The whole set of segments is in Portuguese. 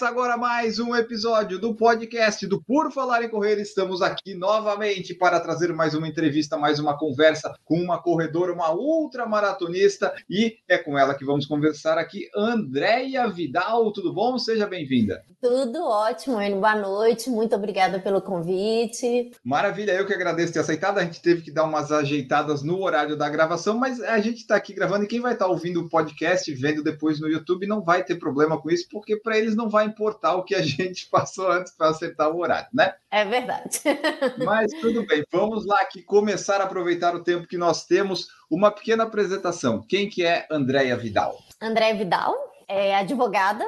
Começa agora mais um episódio do podcast do Por Falar em Correr. Estamos aqui novamente para trazer mais uma entrevista, mais uma conversa com uma corredora, uma ultramaratonista. E é com ela que vamos conversar aqui, Andréia Vidal. Tudo bom? Seja bem-vinda. Tudo ótimo, Enio. Boa noite. Muito obrigada pelo convite. Maravilha, eu que agradeço ter aceitado. A gente teve que dar umas ajeitadas no horário da gravação, mas a gente está aqui gravando e quem vai estar tá ouvindo o podcast, vendo depois no YouTube, não vai ter problema com isso, porque para eles não vai importar o que a gente passou antes para acertar o horário, né? É verdade. Mas tudo bem, vamos lá aqui começar a aproveitar o tempo que nós temos. Uma pequena apresentação. Quem que é Andréia Vidal? Andréia Vidal é advogada,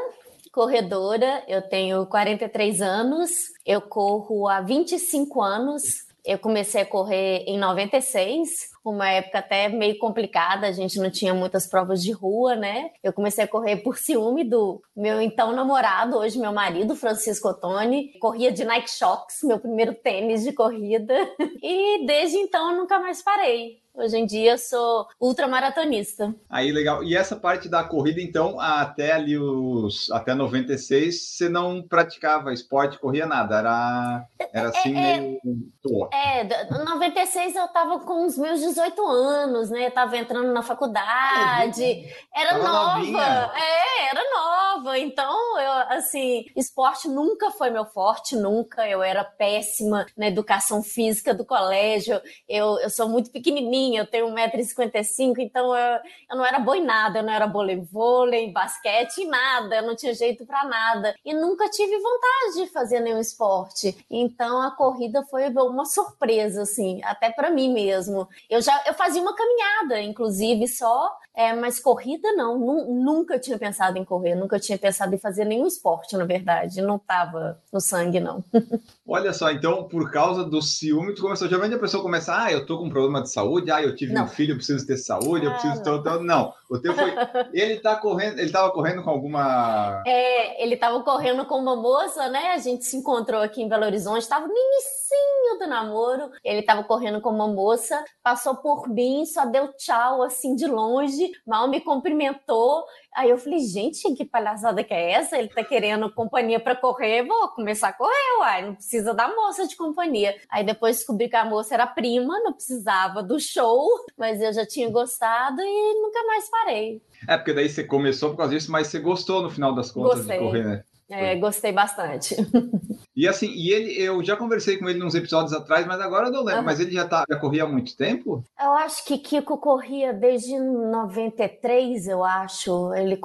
corredora, eu tenho 43 anos, eu corro há 25 anos. Eu comecei a correr em 96, uma época até meio complicada, a gente não tinha muitas provas de rua, né? Eu comecei a correr por ciúme do meu então namorado, hoje meu marido, Francisco Ottoni. Corria de Nike Shox, meu primeiro tênis de corrida. E desde então nunca mais parei. Hoje em dia eu sou ultramaratonista. Aí, legal. E essa parte da corrida, então, até ali os. Até 96, você não praticava esporte, corria nada. Era, era assim é, meio. É, 96 eu tava com os meus 18 anos, né? Eu tava entrando na faculdade. Era Tava nova. novinha. É, era nova. Então, eu, assim, esporte nunca foi meu forte, nunca. Eu era péssima na educação física do colégio. Eu, eu sou muito pequenininha, eu tenho 1,55m, então eu, eu não era boa em nada. Eu não era boa em vôlei, em basquete, em nada. Eu não tinha jeito para nada. E nunca tive vontade de fazer nenhum esporte. Então, a corrida foi uma surpresa, assim, até para mim mesmo. Eu já eu fazia uma caminhada, inclusive, só, é, mas corrida não. Nu- nunca tinha pensado em correr, nunca tinha pensado em fazer nenhum esporte, na verdade. Não tava no sangue, não. Olha só, então, por causa do ciúme, tu começou. Geralmente a pessoa começa, ah, eu tô com um problema de saúde, ah, eu tive Não. um filho, eu preciso ter saúde, eu Ah, preciso ter. não. outro- Não, o teu foi. Ele tá correndo, ele tava correndo com alguma. É, ele tava correndo com uma moça, né? A gente se encontrou aqui em Belo Horizonte, tava no inicinho do namoro. Ele tava correndo com uma moça, passou por mim, só deu tchau assim de longe, mal me cumprimentou. Aí eu falei, gente, que palhaçada que é essa? Ele tá querendo companhia pra correr, vou começar a correr, uai, não precisa da moça de companhia. Aí depois descobri que a moça era prima, não precisava do show, mas eu já tinha gostado e nunca mais parei. É, porque daí você começou por causa disso, mas você gostou no final das contas Gostei. de correr, né? É, gostei bastante. E assim, e ele, eu já conversei com ele nos episódios atrás, mas agora eu não lembro. Aham. Mas ele já, tá, já corria há muito tempo? Eu acho que Kiko corria desde 93, eu acho. Ele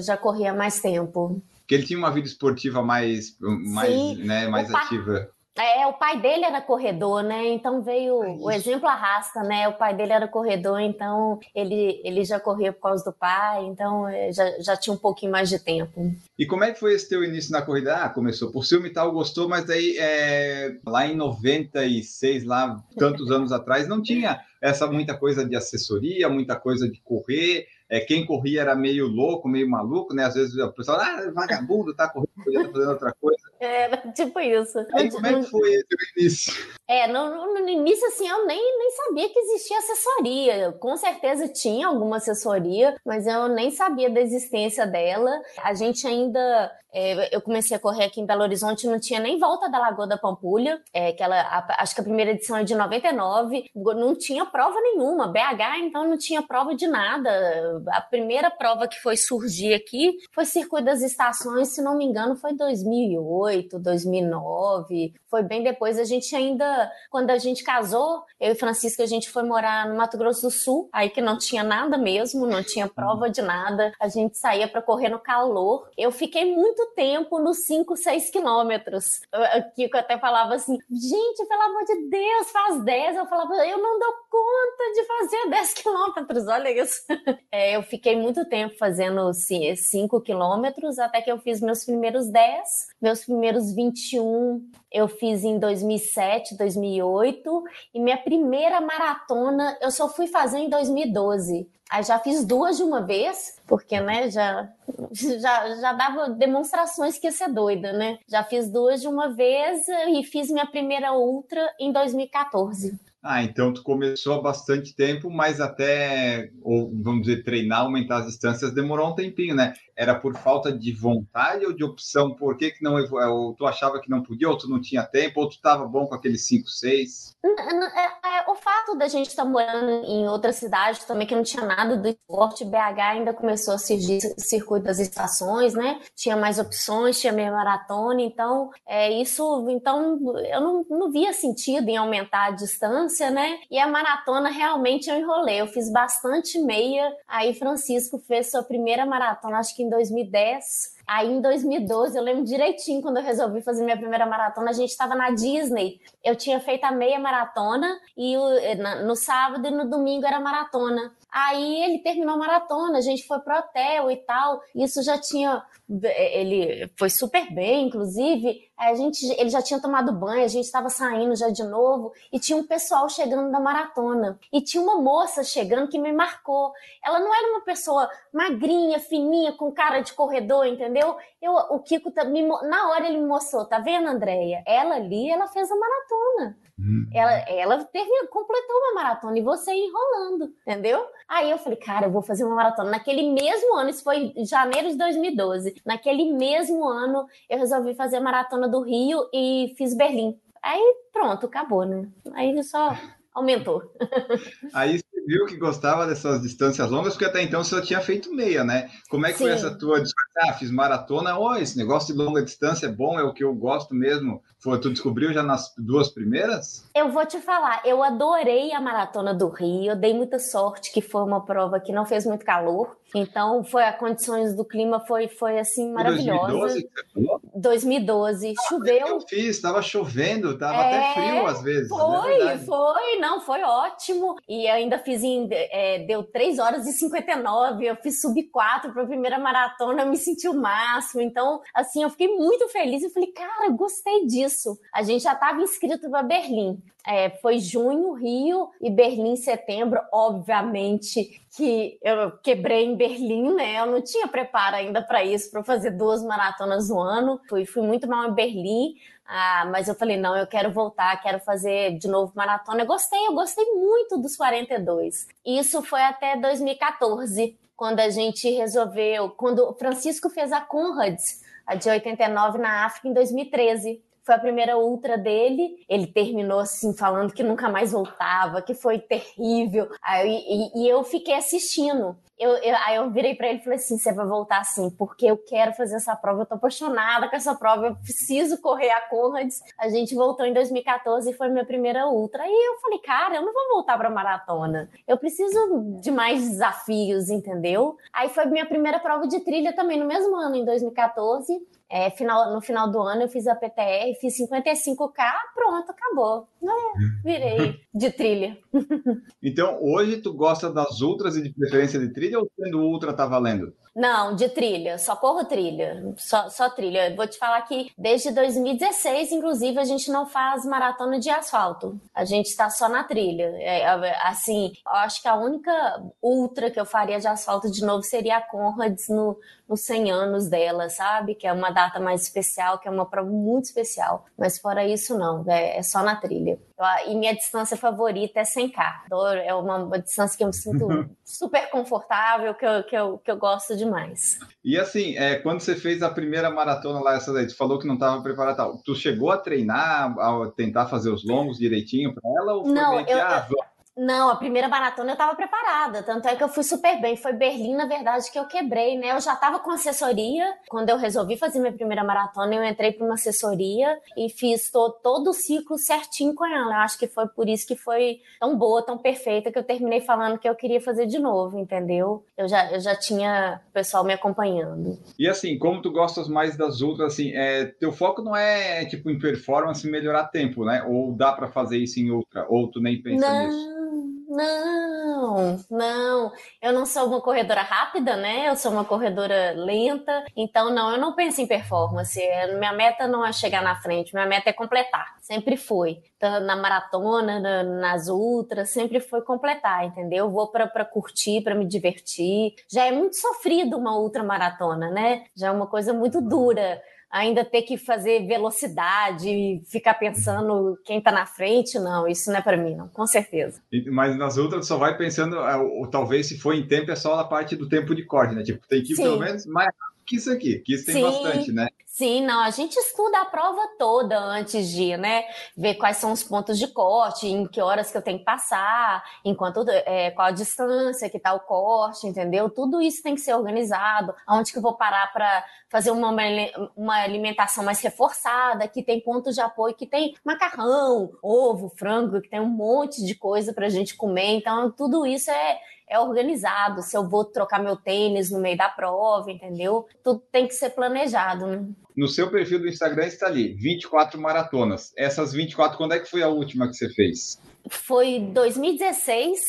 já corria há mais tempo. Porque ele tinha uma vida esportiva mais, mais, Sim. né, mais O ativa. É, o pai dele era corredor, né? Então veio É o exemplo arrasta, né? O pai dele era corredor, então ele, ele já corria por causa do pai, então eh, já, já tinha um pouquinho mais de tempo. E como é que foi esse teu início na corrida? Ah, começou por ciúme e tal, gostou, mas daí é, lá em 96, lá tantos anos atrás, não tinha essa muita coisa de assessoria, muita coisa de correr. É, quem corria era meio louco, meio maluco, né? Às vezes o pessoal, ah, vagabundo, tá correndo, podia estar fazendo outra coisa. Era tipo isso. Aí como é que foi esse teu início? É, no, no- no início, assim, eu nem, nem sabia que existia assessoria. Com certeza tinha alguma assessoria, mas eu nem sabia da existência dela. A gente ainda. é, eu comecei a correr aqui em Belo Horizonte, não tinha nem volta da Lagoa da Pampulha, é, que ela, a- acho que a primeira edição é de 99, não tinha prova nenhuma. BH, então, não tinha prova de nada. A primeira prova que foi surgir aqui foi Circuito das Estações, se não me engano, foi 2008, 2009. Foi bem depois. A gente ainda, quando a gente casou, eu e Francisca, a gente foi morar no Mato Grosso do Sul, aí que não tinha nada mesmo, não tinha prova de nada. A gente saía para correr no calor. Eu fiquei muito tempo nos 5, 6 quilômetros. O Kiko até falava assim: gente, pelo amor de Deus, faz 10. Eu falava, eu não dou conta de fazer 10 quilômetros, olha isso. É, eu fiquei muito tempo fazendo 5 quilômetros, até que eu fiz meus primeiros 10. Meus primeiros 21 eu fiz em 2007, 2008 e minha primeira maratona eu só fui fazer em 2012. Aí já fiz duas de uma vez, porque, né, já, já, já dava demonstrações que ia ser doida, né? Já fiz duas de uma vez e fiz minha primeira ultra em 2014. Ah, então tu começou há bastante tempo, mas até, ou vamos dizer, treinar, aumentar as distâncias demorou um tempinho, né? Era por falta de vontade ou de opção? Por que, que não, ou tu achava que não podia, ou tu não tinha tempo, ou tu estava bom com aqueles 5, 6? É, é, o fato da gente estar tá morando em outra cidade também, que não tinha nada do esporte, BH ainda começou a surgir circuito das estações, né? Tinha mais opções, tinha meia maratona, então é isso, então eu não, não via sentido em aumentar a distância, né? E a maratona realmente eu enrolei, eu fiz bastante meia, aí Francisco fez sua primeira maratona, acho que em 2010, Aí em 2012, eu lembro direitinho quando eu resolvi fazer minha primeira maratona, a gente estava na Disney. Eu tinha feito a meia maratona e no sábado e no domingo era maratona. Aí ele terminou a maratona, a gente foi pro hotel e tal. Isso já tinha. Ele foi super bem, inclusive. A gente, ele já tinha tomado banho, a gente estava saindo já de novo. E tinha um pessoal chegando da maratona. E tinha uma moça chegando que me marcou. Ela não era uma pessoa magrinha, fininha, com cara de corredor, entendeu? Eu, o Kiko, tá, me, na hora ele me mostrou, tá vendo, Andréia? Ela ali, ela fez a maratona. Hum. Ela, ela teve, completou uma maratona e você enrolando, entendeu? Aí eu falei, cara, eu vou fazer uma maratona. Naquele mesmo ano, isso foi em janeiro de 2012, naquele mesmo ano eu resolvi fazer a maratona do Rio e fiz Berlim. Aí pronto, acabou, né? Aí só aumentou. Aí você viu que gostava dessas distâncias longas, porque até então você só tinha feito meia, né? Como é que Sim. foi essa tua Ah, fiz maratona, oh, esse negócio de longa distância é bom, é o que eu gosto mesmo. Foi, tu descobriu já nas duas primeiras? Eu vou te falar, eu adorei a maratona do Rio, eu dei muita sorte que foi uma prova que não fez muito calor, então foi as condições do clima foi foi assim maravilhosa. 2012, 2012 ah, choveu. Eu fiz, estava chovendo, estava é, até frio às vezes. Né? Foi, é foi, não, foi ótimo. E ainda fiz em, é, deu 3 horas e 59, eu fiz sub 4 para a primeira maratona, eu me senti o máximo. Então, assim, eu fiquei muito feliz e falei, cara, gostei disso isso, a gente já estava inscrito para Berlim. É, foi junho, Rio e Berlim, setembro. Obviamente que eu quebrei em Berlim, né? Eu não tinha preparo ainda para isso, para fazer duas maratonas no ano. Fui, fui muito mal em Berlim, ah, mas eu falei, não, eu quero voltar, quero fazer de novo maratona. Eu gostei, eu gostei muito dos 42. Isso foi até 2014, quando a gente resolveu, quando o Francisco fez a Conrads, a de 89 na África, em 2013 foi a primeira ultra dele. Ele terminou assim, falando que nunca mais voltava, que foi terrível. Aí, e, e eu fiquei assistindo. Eu, eu, aí eu virei para ele e falei assim: você vai voltar assim, porque eu quero fazer essa prova, eu tô apaixonada com essa prova, eu preciso correr a Conrads. A gente voltou em 2014 e foi minha primeira ultra. Aí eu falei, cara, eu não vou voltar pra maratona. Eu preciso de mais desafios, entendeu? Aí foi minha primeira prova de trilha também, no mesmo ano, em 2014. É, final, no final do ano eu fiz a PTR, fiz 55K, pronto, acabou. É, virei de trilha. Então, hoje tu gosta das ultras e de preferência de trilha ou sendo ultra tá valendo? Não, de trilha, só corro trilha, só, só trilha. Eu vou te falar que desde 2016, inclusive, a gente não faz maratona de asfalto. A gente está só na trilha. É, assim, eu acho que a única ultra que eu faria de asfalto de novo seria a Conrads no, nos 100 anos dela, sabe? Que é uma data mais especial, que é uma prova muito especial. Mas fora isso, não, é, é só na trilha. E minha distância favorita é 100K. É uma, uma distância que eu me sinto super confortável, que eu, que, eu, que eu gosto de demais. E assim, é, quando você fez a primeira maratona lá, essa daí, tu falou que não estava preparado tal. Tu chegou a treinar, a tentar fazer os longos direitinho para ela? Ou não, eu, que, ah, eu, não, a primeira maratona eu estava preparada, tanto é que eu fui super bem. Foi Berlim, na verdade, que eu quebrei, né? Eu já estava com assessoria. Quando eu resolvi fazer minha primeira maratona, eu entrei para uma assessoria e fiz to todo o ciclo certinho com ela. Eu acho que foi por isso que foi tão boa, tão perfeita, que eu terminei falando que eu queria fazer de novo, entendeu? Eu já, eu já tinha o pessoal me acompanhando. E assim, como tu gostas mais das outras, assim, é, teu foco não é, tipo, em performance melhorar tempo, né? Ou dá para fazer isso em outra? Ou tu nem pensa não. nisso? Não, não. Eu não sou uma corredora rápida, né? Eu sou uma corredora lenta. Então, não, eu não penso em performance. Minha meta não é chegar na frente, minha meta é completar. Sempre foi. Na maratona, na, nas ultras, sempre foi completar, entendeu? Eu vou para curtir, para me divertir. Já é muito sofrido uma ultramaratona, né? Já é uma coisa muito dura ainda ter que fazer velocidade, ficar pensando quem está na frente, não, isso não é para mim, não, com certeza. Mas nas outras só vai pensando, é, ou, talvez se for em tempo é só a parte do tempo de corte, né? Tipo, tem que ir Sim. pelo menos mais rápido que isso aqui, que isso tem Sim. bastante, né? Sim, não, a gente estuda a prova toda antes de, né, ver quais são os pontos de corte, em que horas que eu tenho que passar, enquanto, é, qual a distância que tá o corte, entendeu? Tudo isso tem que ser organizado, aonde que eu vou parar para fazer uma, uma alimentação mais reforçada, que tem pontos de apoio, que tem macarrão, ovo, frango, que tem um monte de coisa para a gente comer, então tudo isso é, é organizado, se eu vou trocar meu tênis no meio da prova, entendeu? Tudo tem que ser planejado. Né? No seu perfil do Instagram está ali, 24 maratonas. Essas 24, quando é que foi a última que você fez? Foi 2016,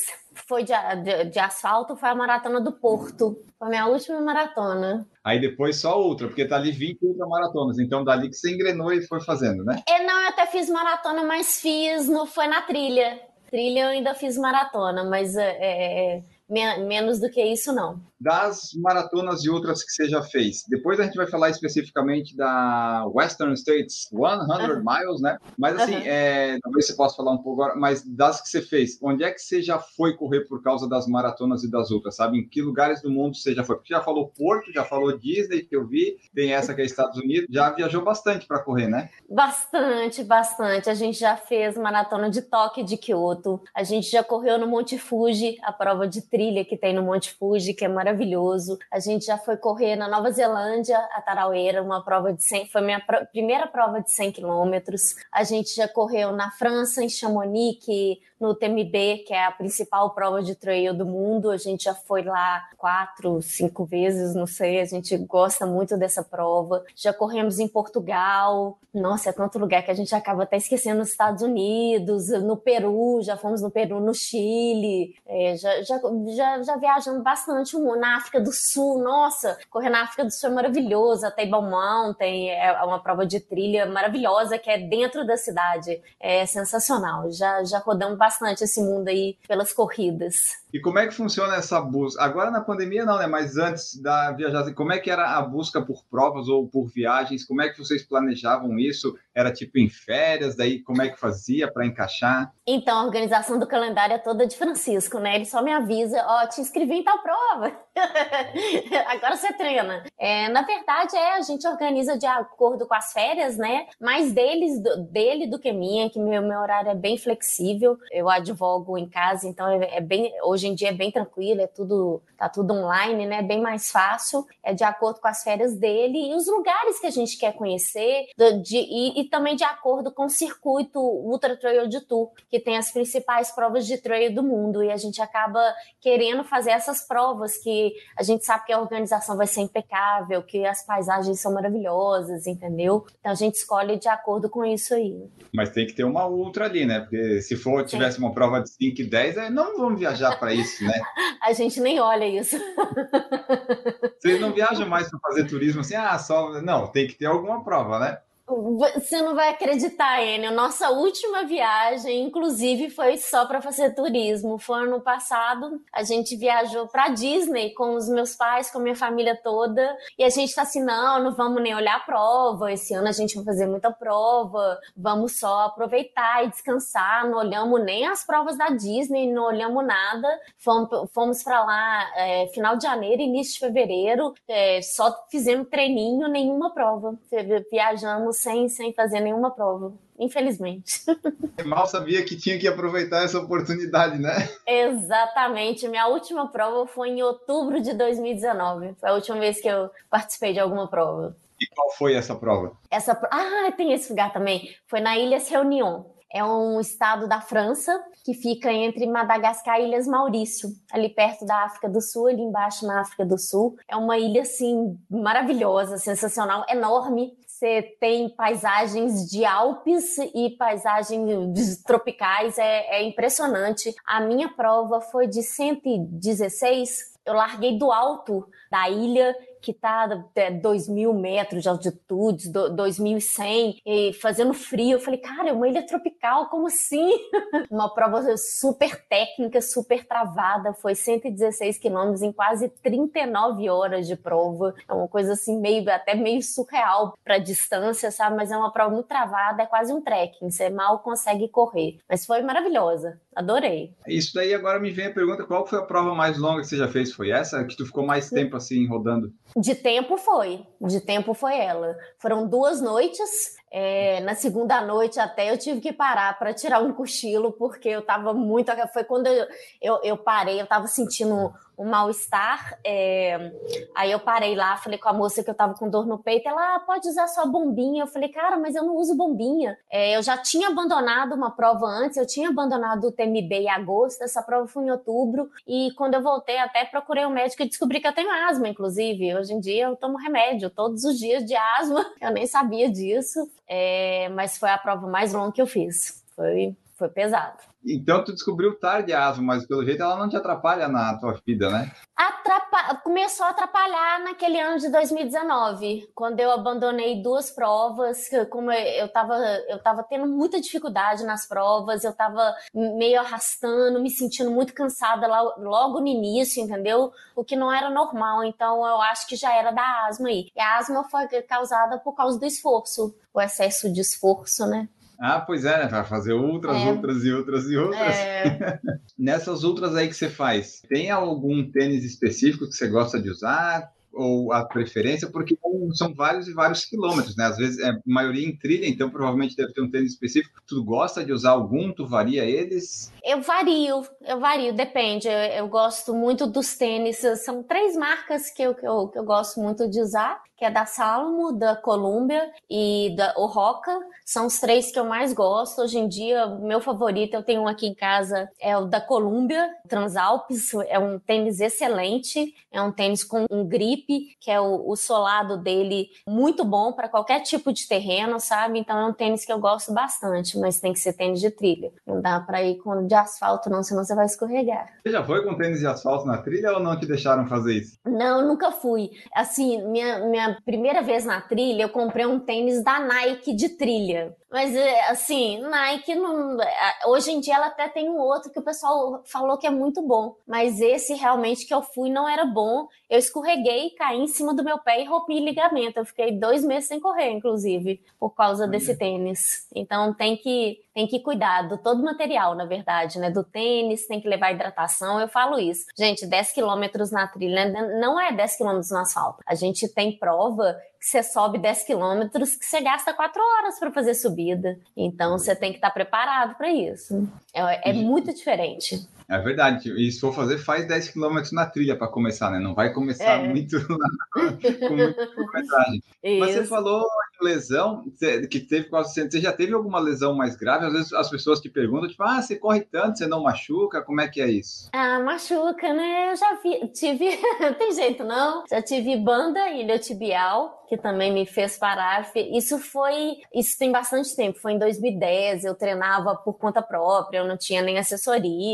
foi de, de, de asfalto, foi a maratona do Porto. Foi a minha última maratona. Aí depois só outra, porque tá ali 20 maratonas. Então dali que você engrenou e foi fazendo, né? É, não, eu até fiz maratona, mas fiz, não foi na trilha. Trilha eu ainda fiz maratona, mas é, é, é menos do que isso não das maratonas e outras que você já fez. Depois a gente vai falar especificamente da Western States 100 uhum. Miles, né? Mas assim, uhum. é, talvez você possa falar um pouco agora, mas das que você fez, onde é que você já foi correr por causa das maratonas e das outras, sabe? Em que lugares do mundo você já foi? Porque já falou Porto, já falou Disney, que eu vi, tem essa que é Estados Unidos, já viajou bastante para correr, né? Bastante, bastante. A gente já fez maratona de Tóquio de Kyoto, a gente já correu no Monte Fuji, a prova de trilha que tem no Monte Fuji, que é maravilhosa maravilhoso. A gente já foi correr na Nova Zelândia, a Taraueira, uma prova de 100, foi minha pr primeira prova de 100 quilômetros. A gente já correu na França, em Chamonix, no TMB, que é a principal prova de trail do mundo. A gente já foi lá quatro, cinco vezes, não sei. A gente gosta muito dessa prova. Já corremos em Portugal. Nossa, é tanto lugar que a gente acaba até esquecendo nos Estados Unidos, no Peru, já fomos no Peru, no Chile. É, já, já, já, já viajamos bastante na África do Sul. Nossa, correr na África do Sul é maravilhoso. A Table Mountain é uma prova de trilha maravilhosa que é dentro da cidade. É sensacional. Já, já rodamos bastante esse mundo aí pelas corridas. E como é que funciona essa busca? Agora na pandemia não, né? Mas antes da viagem, como é que era a busca por provas ou por viagens? Como é que vocês planejavam isso? Era tipo em férias, daí como é que fazia para encaixar? Então, a organização do calendário é toda de Francisco, né? Ele só me avisa, ó, oh, te inscrevi em tal prova. Agora você treina. É, na verdade, é, a gente organiza de acordo com as férias, né? Mais deles, do, dele do que minha, que meu, meu horário é bem flexível. Eu advogo em casa, então é, é bem. Hoje em dia é bem tranquilo, é tudo, tá tudo online, né? Bem mais fácil. É de acordo com as férias dele e os lugares que a gente quer conhecer, de, de, e, e, também de acordo com o circuito Ultra Trail de Tour, que tem as principais provas de trail do mundo. E a gente acaba querendo fazer essas provas que a gente sabe que a organização vai ser impecável, que as paisagens são maravilhosas, entendeu? Então a gente escolhe de acordo com isso aí. Mas tem que ter uma ultra ali, né? Porque se for tivesse uma prova de 5 e 10, aí não vamos viajar para isso, né? a gente nem olha isso. Vocês não viajam mais para fazer turismo assim, ah, só. Não, tem que ter alguma prova, né? Você não vai acreditar, Enio. Nossa última viagem, inclusive, foi só para fazer turismo. Foi ano passado. A gente viajou para Disney com os meus pais, com a minha família toda. E a gente tá assim: não, não vamos nem olhar a prova. Esse ano a gente vai fazer muita prova. Vamos só aproveitar e descansar. Não olhamos nem as provas da Disney, não olhamos nada. Fomos, para lá é, final de janeiro, início de fevereiro. É, só fizemos treininho, nenhuma prova. Viajamos sem, sem fazer nenhuma prova, infelizmente. Mal sabia que tinha que aproveitar essa oportunidade, né? Exatamente. Minha última prova foi em outubro de 2019. Foi a última vez que eu participei de alguma prova. E qual foi essa prova? Essa Ah, tem esse lugar também. Foi na Ilha Reunion. É um estado da França que fica entre Madagascar e Ilhas Maurício, ali perto da África do Sul, ali embaixo na África do Sul. É uma ilha assim maravilhosa, sensacional, enorme, você tem paisagens de Alpes e paisagens tropicais, é, é impressionante. A minha prova foi de 116, eu larguei do alto da ilha que está é, 2 mil metros de altitude, 2.100, e fazendo frio. Eu falei, cara, é uma ilha tropical, como assim? uma prova super técnica, super travada, foi 116 quilômetros em quase 39 horas de prova. É uma coisa assim, meio até meio surreal para distância, sabe? Mas é uma prova muito travada, é quase um trekking, você mal consegue correr. Mas foi maravilhosa, adorei. Isso daí agora me vem a pergunta: qual foi a prova mais longa que você já fez? Foi essa? Que tu ficou mais tempo assim rodando? De tempo foi, de tempo foi ela. Foram duas noites. É, na segunda noite até eu tive que parar para tirar um cochilo, porque eu estava muito. Foi quando eu, eu, eu parei, eu estava sentindo um mal-estar. É... Aí eu parei lá, falei com a moça que eu tava com dor no peito. Ela ah, pode usar sua bombinha. Eu falei, cara, mas eu não uso bombinha. É, eu já tinha abandonado uma prova antes, eu tinha abandonado o TMB em agosto, essa prova foi em outubro. E quando eu voltei, até procurei um médico e descobri que eu tenho asma, inclusive. Hoje em dia eu tomo remédio todos os dias de asma. Eu nem sabia disso. É... Mas foi a prova mais longa que eu fiz. Foi, foi pesado. Então tu descobriu tarde a asma, mas pelo jeito ela não te atrapalha na tua vida, né? Atrapa... Começou a atrapalhar naquele ano de 2019, quando eu abandonei duas provas, como eu estava eu tava tendo muita dificuldade nas provas, eu estava meio arrastando, me sentindo muito cansada logo no início, entendeu? O que não era normal, então eu acho que já era da asma aí. E a asma foi causada por causa do esforço, o excesso de esforço, né? Ah, pois é, né? Vai fazer outras, é. outras e outras e outras. É. Nessas outras aí que você faz, tem algum tênis específico que você gosta de usar? Ou a preferência? Porque são vários e vários quilômetros, né? Às vezes é maioria em trilha, então provavelmente deve ter um tênis específico. Tu gosta de usar algum? Tu varia eles? Eu vario, eu vario, depende. Eu, eu gosto muito dos tênis. São três marcas que eu, que eu, que eu gosto muito de usar que é da Salmo, da Columbia e da Roca. São os três que eu mais gosto. Hoje em dia, meu favorito, eu tenho um aqui em casa, é o da Columbia, Transalpes. É um tênis excelente. É um tênis com um grip, que é o, o solado dele muito bom para qualquer tipo de terreno, sabe? Então é um tênis que eu gosto bastante, mas tem que ser tênis de trilha. Não dá para ir com de asfalto, não, senão você vai escorregar. Você já foi com tênis de asfalto na trilha ou não te deixaram fazer isso? Não, nunca fui. Assim, minha, minha primeira vez na trilha, eu comprei um tênis da Nike de trilha. Mas, é, assim, Nike não. É, hoje em dia ela até tem um outro que o pessoal falou que é muito bom. Mas esse realmente que eu fui não era bom. Eu escorreguei, caí em cima do meu pé e rompi ligamento. Eu fiquei dois meses sem correr, inclusive, por causa desse tênis. Então tem que, tem que cuidar do todo material, na verdade, né? Do tênis, tem que levar hidratação. Eu falo isso. Gente, 10 quilômetros na trilha né? não é 10 quilômetros no asfalto. A gente tem prova que você sobe 10 quilômetros, que você gasta 4 horas para fazer subida. Então você tem que estar tá preparado para isso. É, é muito diferente. É verdade. E se for fazer, faz 10 km na trilha para começar, né? Não vai começar é. muito com muita. Mas você falou de lesão, que teve quase. Você já teve alguma lesão mais grave? Às vezes as pessoas te perguntam, tipo, ah, você corre tanto, você não machuca? Como é que é isso? Ah, machuca, né? Eu já vi, tive. não tem jeito, não. Já tive banda iliotibial, que também me fez parar. Isso foi. Isso tem bastante tempo. Foi em 2010. Eu treinava por conta própria, eu não tinha nem assessoria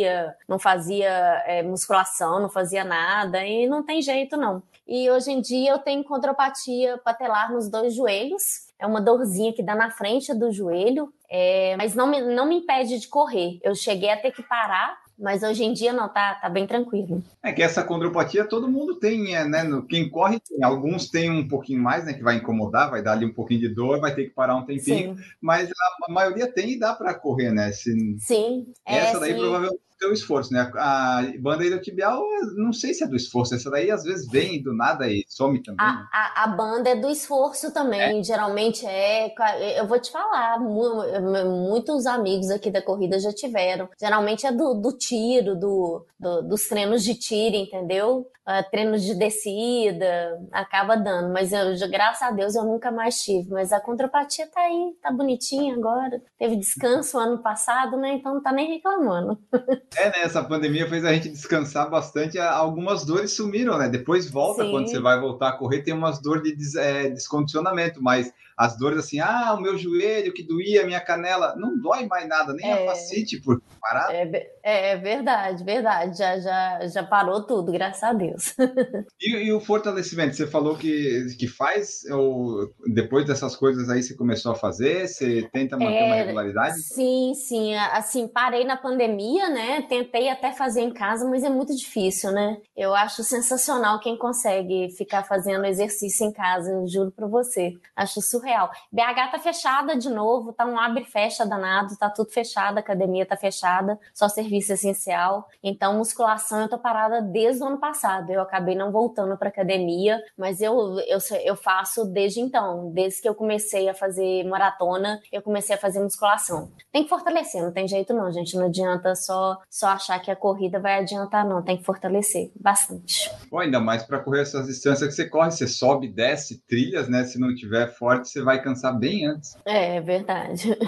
não fazia é, musculação, não fazia nada, e não tem jeito não. E hoje em dia eu tenho condropatia patelar nos dois joelhos, é uma dorzinha que dá na frente do joelho, é, mas não me, não me impede de correr. Eu cheguei a ter que parar mas hoje em dia não, tá, tá bem tranquilo. É que essa condropatia todo mundo tem, é, né? Quem corre tem. Alguns tem um pouquinho mais, né? Que vai incomodar, vai dar ali um pouquinho de dor, vai ter que parar um tempinho. Sim. Mas a, maioria tem e dá para correr, né? Se... Sim. Essa é, daí sim. provavelmente é o esforço, né? A banda iliotibial, não sei se é do esforço, essa daí às vezes vem do nada e some também. A, né? a, a banda é do esforço também, é. geralmente é. Eu vou te falar, muitos amigos aqui da corrida já tiveram. Geralmente é do, do tiro, do, do, dos treinos de tiro, entendeu? Uh, treinos de descida, acaba dando. Mas eu, graças a Deus eu nunca mais tive. Mas a contrapatia tá aí, tá bonitinha agora. Teve descanso ano passado, né? Então não tá nem reclamando. É, né? Essa pandemia fez a gente descansar bastante. Algumas dores sumiram, né? Depois volta, Sim. quando você vai voltar a correr, tem umas dores de des, é, descondicionamento, mas as dores assim, ah, o meu joelho que doía, a minha canela, não dói mais nada, nem é, a facite por parar. É, é, verdade, verdade, já, já, já parou tudo, graças a Deus. E, e, o fortalecimento, você falou que, que faz, ou depois dessas coisas aí você começou a fazer, você tenta manter é, uma regularidade? Sim, sim, assim, parei na pandemia, né, tentei até fazer em casa, mas é muito difícil, né, eu acho sensacional quem consegue ficar fazendo exercício em casa, eu juro pra você, acho surreal. BH tá fechada de novo, tá um abre e fecha danado, tá tudo fechado, a academia tá fechada, só serviço essencial, então musculação eu tô parada desde o ano passado, eu acabei não voltando pra academia, mas eu, eu, eu faço desde então, desde que eu comecei a fazer maratona, eu comecei a fazer musculação. Tem que fortalecer, não tem jeito não, gente, não adianta só, só achar que a corrida vai adiantar não, tem que fortalecer bastante. Bom, ainda mais para correr essas distâncias que você corre, você sobe, desce trilhas, né, se não tiver forte, você vai cansar bem antes. É, é verdade.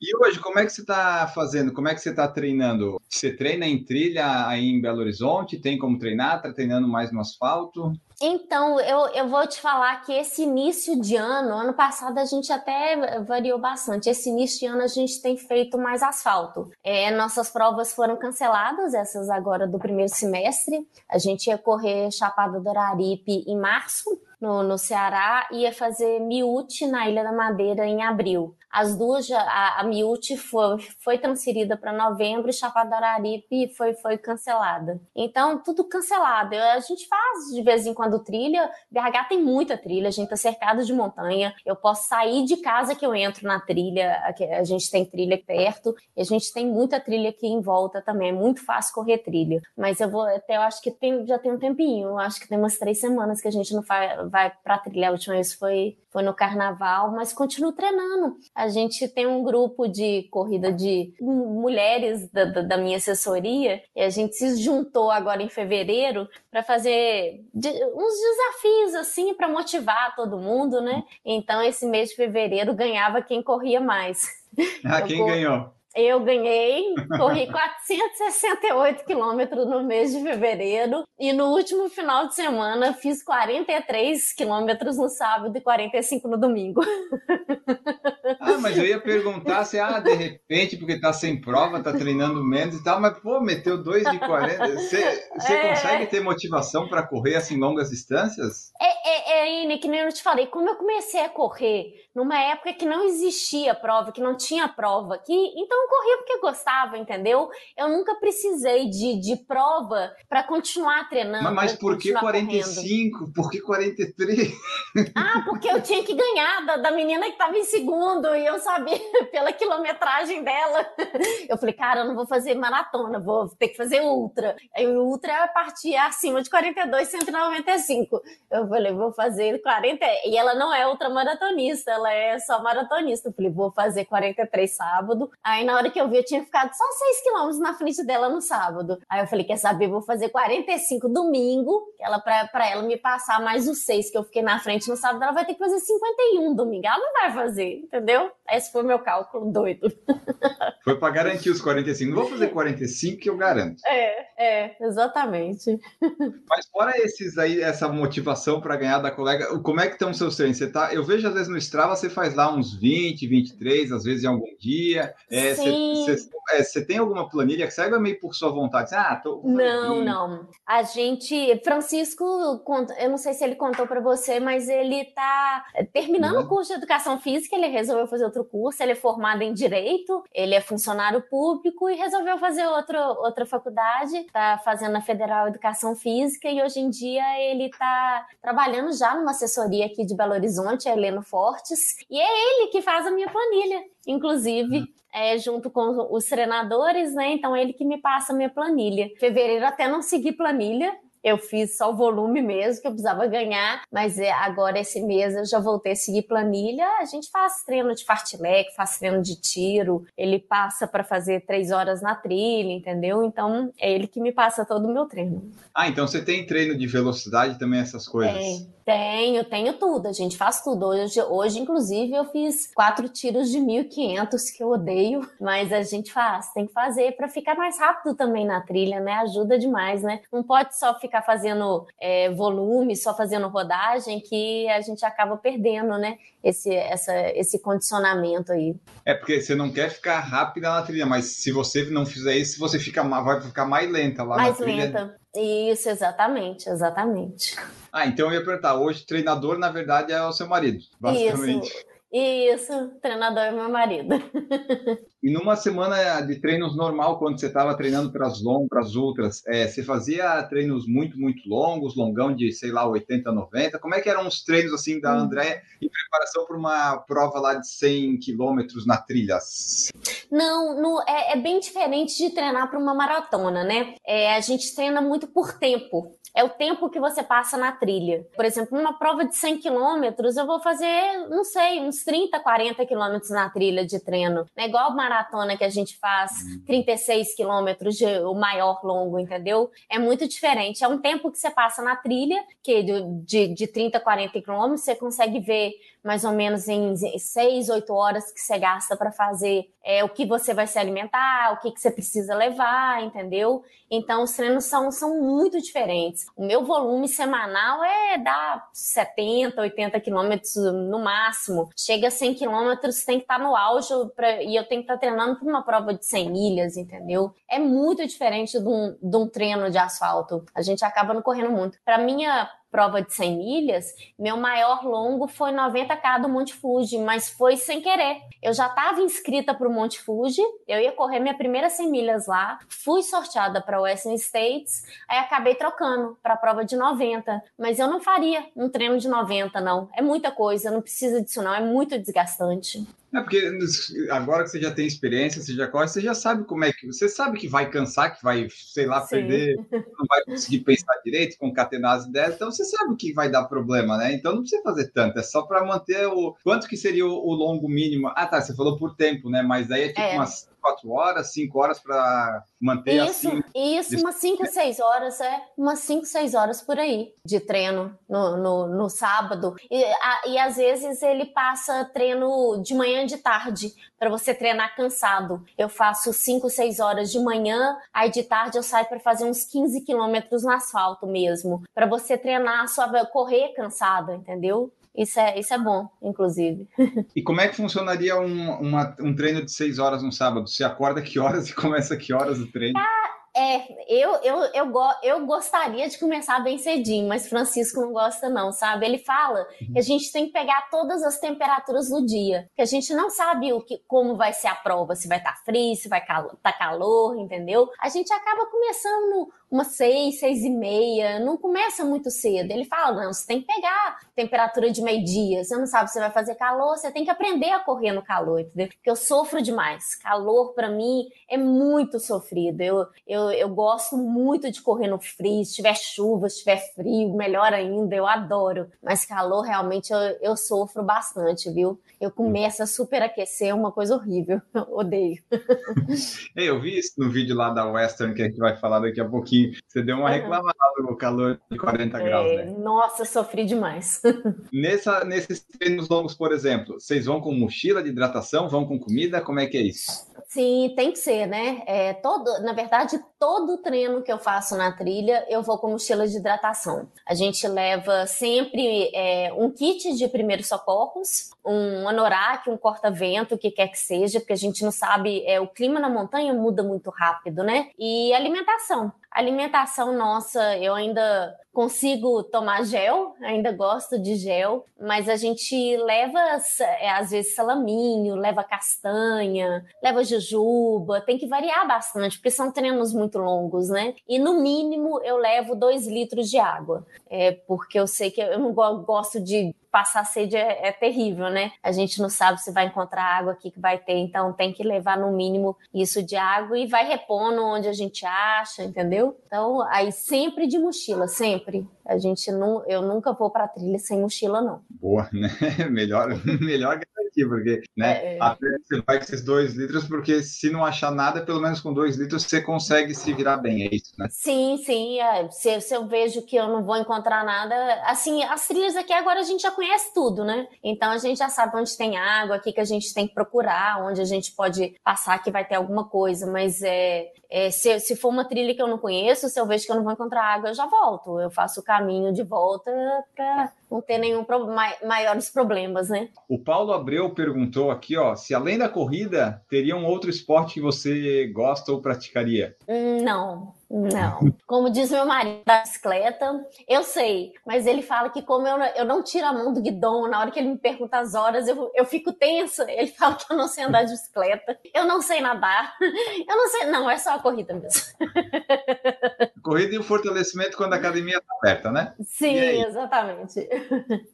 E hoje, como é que você está fazendo? Como é que você está treinando? Você treina em trilha aí em Belo Horizonte? Tem como treinar? Está treinando mais no asfalto? Então, eu, eu vou te falar que esse início de ano, ano passado a gente até variou bastante. Esse início de ano a gente tem feito mais asfalto. É, nossas provas foram canceladas, essas agora do primeiro semestre. A gente ia correr Chapada do Araripe em março, no, no Ceará, ia fazer Miúte na Ilha da Madeira em abril. As duas, a, a Miúte foi, foi transferida para novembro e Chapada Araripe foi, foi cancelada. Então, tudo cancelado. A gente faz de vez em quando trilha. BH tem muita trilha, a gente tá cercado de montanha. Eu posso sair de casa que eu entro na trilha. A gente tem trilha perto e a gente tem muita trilha aqui em volta também. É muito fácil correr trilha. Mas eu vou até, eu acho que tem, já tem um tempinho. Eu acho que tem umas três semanas que a gente não vai, vai pra trilha. A última vez foi, foi no carnaval, mas continuo treinando. A gente tem um grupo de corrida de mulheres da, da, da minha assessoria e a gente se juntou agora em fevereiro para fazer de, uns desafios assim para motivar todo mundo, né? Então esse mês de fevereiro ganhava quem corria mais. Ah, quem ganhou? Eu ganhei, corri 468 quilômetros no mês de fevereiro e no último final de semana fiz 43 quilômetros no sábado e 45 no domingo. Ah, mas eu ia perguntar se, ah, de repente, porque tá sem prova, tá treinando menos e tal, mas, pô, meteu 2 de 40. Você, você é... consegue ter motivação para correr assim longas distâncias? É, é, é, que nem eu te falei, como eu comecei a correr numa época que não existia prova, que não tinha prova, que então corria porque gostava, entendeu? Eu nunca precisei de, de prova para continuar treinando. Mas, mas por que 45? Correndo. Por que 43? Ah, porque eu tinha que ganhar da, da menina que estava em segundo e eu sabia pela quilometragem dela. Eu falei, cara, eu não vou fazer maratona, vou ter que fazer ultra. Aí o ultra partia acima de 42, 195. Eu falei, vou fazer 40. E ela não é ultramaratonista, ela é só maratonista. Eu falei, vou fazer 43 sábado. Aí na hora que eu vi, eu tinha ficado só 6 quilômetros na frente dela no sábado. Aí eu falei, quer saber, vou fazer 45 domingo, ela pra, pra ela me passar mais os 6 que eu fiquei na frente no sábado, ela vai ter que fazer 51 domingo. Ela não vai fazer, entendeu? Esse foi meu cálculo doido. Foi para garantir os 45. Não vou fazer 45 que eu garanto. É, é, exatamente. Mas fora esses aí, essa motivação para ganhar da colega, como é que estão os seus treinos? Você tá, eu vejo às vezes no Strava você faz lá uns 20, 23, às vezes em algum dia. É, Sim. Você, você, é, você tem alguma planilha que segue meio por sua vontade? Ah, tô, não, não. A gente, Francisco, eu não sei se ele contou para você, mas ele tá terminando o curso de educação física, ele resolveu fazer outro curso, ele é formado em direito, ele é funcionário público e resolveu fazer outro, outra faculdade, tá fazendo na Federal Educação Física e hoje em dia ele tá trabalhando já numa assessoria aqui de Belo Horizonte, a Heleno Fortes, e é ele que faz a minha planilha, inclusive. Uhum. É, junto com os treinadores, né? Então ele que me passa a minha planilha. Fevereiro até não segui planilha, eu fiz só o volume mesmo que eu precisava ganhar, mas é, agora esse mês eu já voltei a seguir planilha. A gente faz treino de fartlek, faz treino de tiro, ele passa para fazer três horas na trilha, entendeu? Então é ele que me passa todo o meu treino. Ah, então você tem treino de velocidade também, essas coisas? Tem. Tenho, tenho tudo. A gente faz tudo. Hoje, hoje inclusive, eu fiz quatro tiros de 1.500 que eu odeio, mas a gente faz. Tem que fazer para ficar mais rápido também na trilha, né? Ajuda demais, né? Não pode só ficar fazendo é, volume, só fazendo rodagem, que a gente acaba perdendo, né? Esse, essa, esse condicionamento aí. É porque você não quer ficar rápida na trilha, mas se você não fizer isso, você fica, vai ficar mais lenta lá mais na trilha. Mais lenta. Isso, exatamente, exatamente. Ah, então eu ia perguntar, hoje treinador, na verdade, é o seu marido, basicamente. Isso. Isso, treinador é meu marido. E numa semana de treinos normal, quando você estava treinando para as longas, para as ultras, é, você fazia treinos muito, muito longos, longão de, sei lá, 80, 90? Como é que eram os treinos, assim, da hum. Andréia em preparação para uma prova lá de 100 quilômetros na trilha? Não, no, é, é, bem diferente de treinar para uma maratona, né? É, a gente treina muito por tempo é o tempo que você passa na trilha. Por exemplo, numa prova de 100 quilômetros, eu vou fazer, não sei, uns 30, 40 quilômetros na trilha de treino. É igual a maratona que a gente faz 36 quilômetros, o maior longo, entendeu? É muito diferente. É um tempo que você passa na trilha, que de, de, de 30, 40 quilômetros, você consegue ver mais ou menos em seis, oito horas que você gasta para fazer é, o que você vai se alimentar, o que, que você precisa levar, entendeu? Então, os treinos são, são muito diferentes. O meu volume semanal é dar 70, 80 quilômetros no máximo. Chega a 100 quilômetros, tem que estar tá no auge pra, e eu tenho que estar tá treinando para uma prova de 100 milhas, entendeu? É muito diferente de um, de um treino de asfalto. A gente acaba não correndo muito. Para minha prova de 100 milhas, meu maior longo foi 90K do Monte Fuji, mas foi sem querer. Eu já estava inscrita para o Monte Fuji, eu ia correr minha primeira 100 milhas lá, fui sorteada para Western States, aí acabei trocando para a prova de 90, mas eu não faria um treino de 90 não. É muita coisa, não precisa disso não, é muito desgastante. É porque agora que você já tem experiência, você já corre, você já sabe como é que. Você sabe que vai cansar, que vai, sei lá, Sim. perder, não vai conseguir pensar direito, concatenar as ideias, então você sabe que vai dar problema, né? Então não precisa fazer tanto, é só para manter o. Quanto que seria o, o, longo mínimo? Ah, tá, você falou por tempo, né? Mas aí é tipo é. umas quatro horas, cinco horas para manter isso, assim. Isso, umas cinco, seis horas, é. Umas cinco, seis horas por aí de treino no, no, no sábado. E, a, e às vezes ele passa treino de manhã de tarde, para você treinar cansado. Eu faço cinco, seis horas de manhã, aí de tarde eu saio para fazer uns 15 quilômetros no asfalto mesmo, para você treinar, só correr cansado, entendeu? Isso é, isso é bom, inclusive. E como é que funcionaria um, uma, um treino de seis horas no sábado? Você acorda que horas e começa que horas o treino? Ah, é, eu, eu, eu, eu gostaria de começar bem cedinho, mas Francisco não gosta, não, sabe? Ele fala que a gente tem que pegar todas as temperaturas do dia, que a gente não sabe o que, como vai ser a prova, se vai estar tá frio, se vai estar tá calor, entendeu? A gente acaba começando umas seis, seis e meia, não começa muito cedo. Ele fala, não, você tem que pegar temperatura de meio-dia, você não sabe se vai fazer calor, você tem que aprender a correr no calor, entendeu? Porque eu sofro demais. Calor, para mim, é muito sofrido. Eu, eu, eu gosto muito de correr no frio, se tiver chuva, se tiver frio, melhor ainda, eu adoro. Mas calor, realmente, eu, eu sofro bastante, viu? Eu começo a superaquecer, é uma coisa horrível. Odeio. eu vi isso no vídeo lá da Western, que a gente vai falar daqui a pouquinho você deu uma reclamada no calor de 40 é, graus, né? Nossa, sofri demais. Nessa, nesses treinos longos, por exemplo, vocês vão com mochila de hidratação, vão com comida? Como é que é isso? Sim, tem que ser, né? É, todo, na verdade, todo treino que eu faço na trilha, eu vou com mochila de hidratação. A gente leva sempre é, um kit de primeiros socorros, um anorak, um corta-vento, o que quer que seja, porque a gente não sabe, é, o clima na montanha muda muito rápido, né? E alimentação alimentação nossa, eu ainda consigo tomar gel, ainda gosto de gel, mas a gente leva é, às vezes salaminho, leva castanha, leva jujuba, tem que variar bastante, porque são treinos muito longos, né? E no mínimo eu levo dois litros de água, é, porque eu sei que eu não gosto de passar sede é, é, terrível, né? A gente não sabe se vai encontrar água aqui que vai ter, então tem que levar no mínimo isso de água e vai repondo onde a gente acha, entendeu? Então, aí sempre de mochila, sempre. Obrigada. A gente não, eu nunca vou para trilha sem mochila, não. Boa, né? Melhor, melhor garantir, porque né, é, até você vai com esses dois litros, porque se não achar nada, pelo menos com dois litros você consegue se virar bem, é isso, né? Sim, sim. É. Se, se eu vejo que eu não vou encontrar nada, assim, as trilhas aqui agora a gente já conhece tudo, né? Então a gente já sabe onde tem água, o que, que a gente tem que procurar, onde a gente pode passar que vai ter alguma coisa, mas é, é se, se for uma trilha que eu não conheço, se eu vejo que eu não vou encontrar água, eu já volto. Eu faço o caminho de volta para não ter nenhum pro, maiores problemas, né? O Paulo Abreu perguntou aqui, ó, se além da corrida, teria um outro esporte que você gosta ou praticaria? Hum, não, não. Como diz meu marido da bicicleta, eu sei, mas ele fala que como eu, eu não tiro a mão do guidão, na hora que ele me pergunta as horas, eu, eu fico tensa. Ele fala que eu não sei andar de bicicleta, eu não sei nadar, eu não sei. Não, é só a corrida mesmo. Corrida e o fortalecimento quando a academia está aberta, né? Sim, exatamente.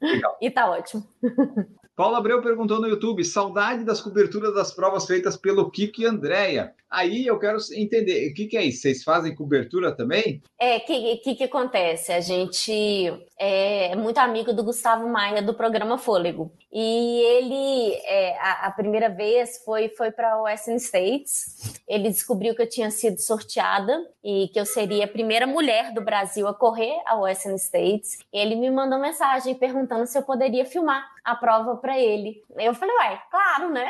Legal. E tá ótimo. Paulo Abreu perguntou no YouTube: saudade das coberturas das provas feitas pelo Kiko e Andréia. Aí eu quero entender, o que, que, é isso? Vocês fazem cobertura também? É, o que, que, que, acontece? A gente é muito amigo do Gustavo Maia do programa Fôlego. E ele, é, a, a, primeira vez foi, foi para o Western States. Ele descobriu que eu tinha sido sorteada e que eu seria a primeira mulher do Brasil a correr a Western States. Ele me mandou mensagem perguntando se eu poderia filmar a prova para ele. Eu falei, uai, claro, né?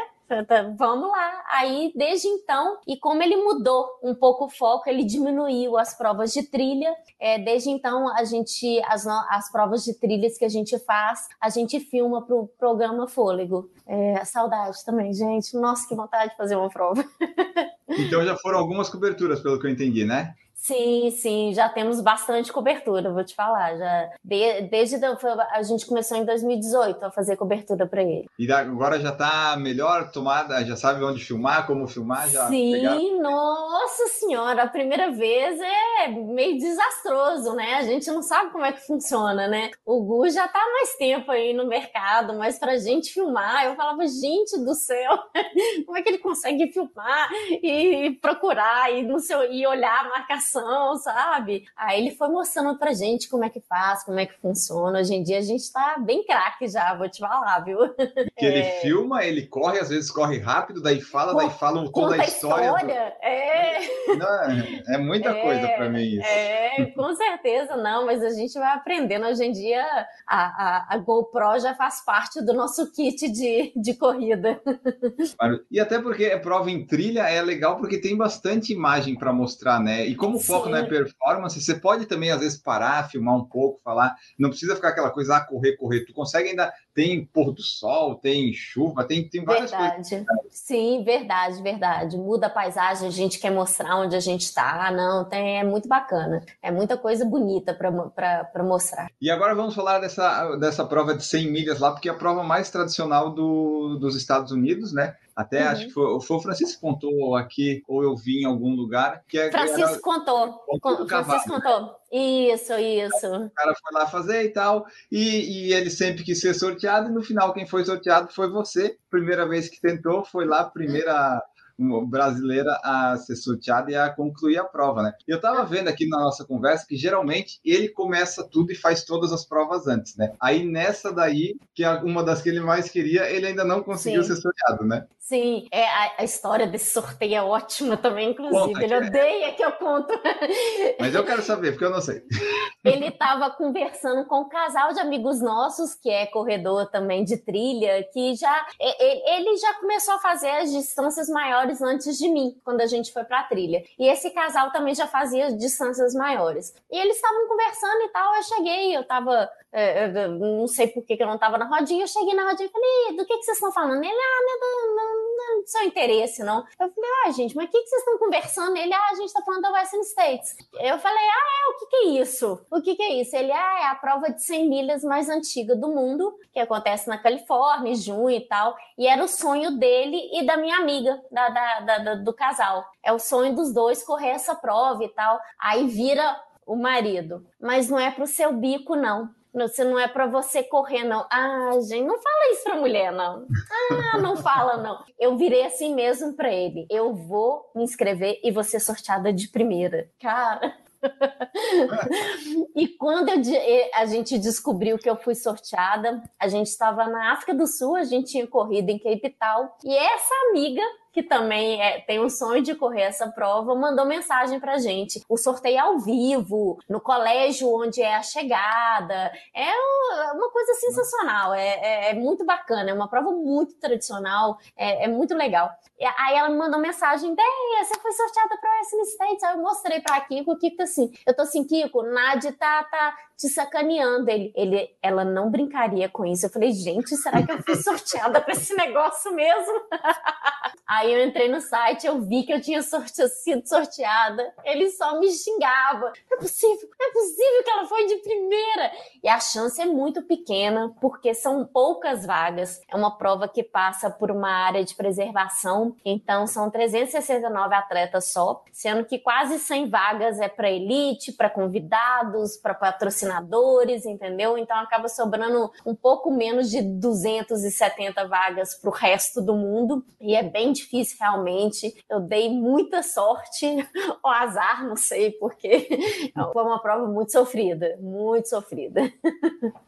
Vamos lá. Aí, desde então, e como ele mudou um pouco o foco, ele diminuiu as provas de trilha. É, desde então, a gente, as, as provas de trilhas que a gente faz, a gente filma para o programa Fôlego. É, saudade também, gente. Nossa, que vontade de fazer uma prova. Então já foram algumas coberturas, pelo que eu entendi, né? Sim, sim, já temos bastante cobertura, vou te falar. Já de, desde a gente começou em 2018 a fazer cobertura para ele. E agora já está melhor tomada, já sabe onde filmar, como filmar, já. Sim, pegaram... nossa senhora, a primeira vez é meio desastroso, né? A gente não sabe como é que funciona, né? O Gu já está mais tempo aí no mercado, mas para gente filmar, eu falava, gente do céu, como é que ele consegue filmar e procurar e, e olhar a marcação sabe? Aí ele foi mostrando pra gente como é que faz, como é que funciona. Hoje em dia a gente tá bem craque já, vou te falar, viu? Que ele é... filma, ele corre, às vezes corre rápido, daí fala, daí fala toda a história. história. É... Não, é muita é... coisa para mim isso. É, com certeza não, mas a gente vai aprendendo. Hoje em dia a, a, a GoPro já faz parte do nosso kit de, de corrida. E até porque a prova em trilha é legal porque tem bastante imagem para mostrar, né? E como foco não é performance, você pode também, às vezes, parar, filmar um pouco, falar. Não precisa ficar aquela coisa, ah, correr, correr. Tu consegue ainda. Tem pôr do sol, tem chuva, tem, tem várias verdade. coisas. Sim, verdade, verdade. Muda a paisagem, a gente quer mostrar onde a gente está. Não, tem, é muito bacana. É muita coisa bonita para mostrar. E agora vamos falar dessa, dessa prova de 100 milhas lá, porque é a prova mais tradicional do, dos Estados Unidos, né? Até uhum. acho que foi, foi, o Francisco contou aqui, ou eu vi em algum lugar. Que é, Francisco era, contou. contou Francisco contou. Isso, isso. O cara foi lá fazer e tal, e, e ele sempre quis ser sorteado, e no final quem foi sorteado foi você. Primeira vez que tentou, foi lá, primeira brasileira a ser sorteada e a concluir a prova, né? Eu estava vendo aqui na nossa conversa que geralmente ele começa tudo e faz todas as provas antes, né? Aí nessa daí, que é uma das que ele mais queria, ele ainda não conseguiu Sim. ser sorteado, né? Sim, é, a, a, história desse sorteio é ótima também, inclusive. Conta, ele odeia é. que eu conto. Mas eu quero saber, porque eu não sei. Ele estava conversando com um casal de amigos nossos, que é corredor também de trilha, que já ele já começou a fazer as distâncias maiores antes de mim, quando a gente foi pra trilha. E esse casal também já fazia distâncias maiores. E eles estavam conversando e tal, eu cheguei, eu tava, é, eu não sei por que, eu não tava na rodinha, eu cheguei na rodinha e falei, do que, que vocês estão falando? Ele, ah, não, não, seu interesse, não. Eu falei, ah, gente, mas o que, que vocês estão conversando? Ele, ah, a gente tá falando da Western States. Eu falei, ah, é, o que, que é isso? O que, que é isso? Ele, ah, é a prova de 100 milhas mais antiga do mundo, que acontece na Califórnia, em junho e tal. E era o sonho dele e da minha amiga, da, da, da, da do casal. É o sonho dos dois correr essa prova e tal. Aí vira o marido. Mas não é pro seu bico, não. Você não é para você correr, não. Ah, gente, não fala isso pra mulher, não. Ah, não fala, não. Eu virei assim mesmo para ele. Eu vou me inscrever e vou ser sorteada de primeira. Cara, e quando eu, a gente descobriu que eu fui sorteada, a gente estava na África do Sul, a gente tinha corrido em Cape Town, e essa amiga que também é, tem o sonho de correr essa prova, mandou mensagem pra gente. O sorteio ao vivo, no colégio onde é a chegada. É uma coisa sensacional, é, é, é muito bacana, é uma prova muito tradicional, é, é muito legal. E aí ela me mandou mensagem, Deia, você foi sorteada pra Western States. Aí eu mostrei pra Kiko, o Kiko tá assim, eu tô assim, Kiko, Nádia tá, tá te sacaneando. Ele, ele, ela não brincaria com isso. Eu falei, gente, será que eu fui sorteada pra esse negócio mesmo? Aí eu entrei no site, eu vi que eu tinha sorte sido sorteada. Ele só me xingava. É possível, é possível que ela foi de primeira. E a chance é muito pequena, porque são poucas vagas. É uma prova que passa por uma área de preservação, então são 369 atletas só, sendo que quase 100 vagas é para elite, para convidados, para patrocinadores, entendeu? Então acaba sobrando um pouco menos de 270 vagas para o resto do mundo. E é bem difícil realmente. Eu dei muita sorte, ou azar, não sei, porque foi uma prova muito sofrida, muito sofrida.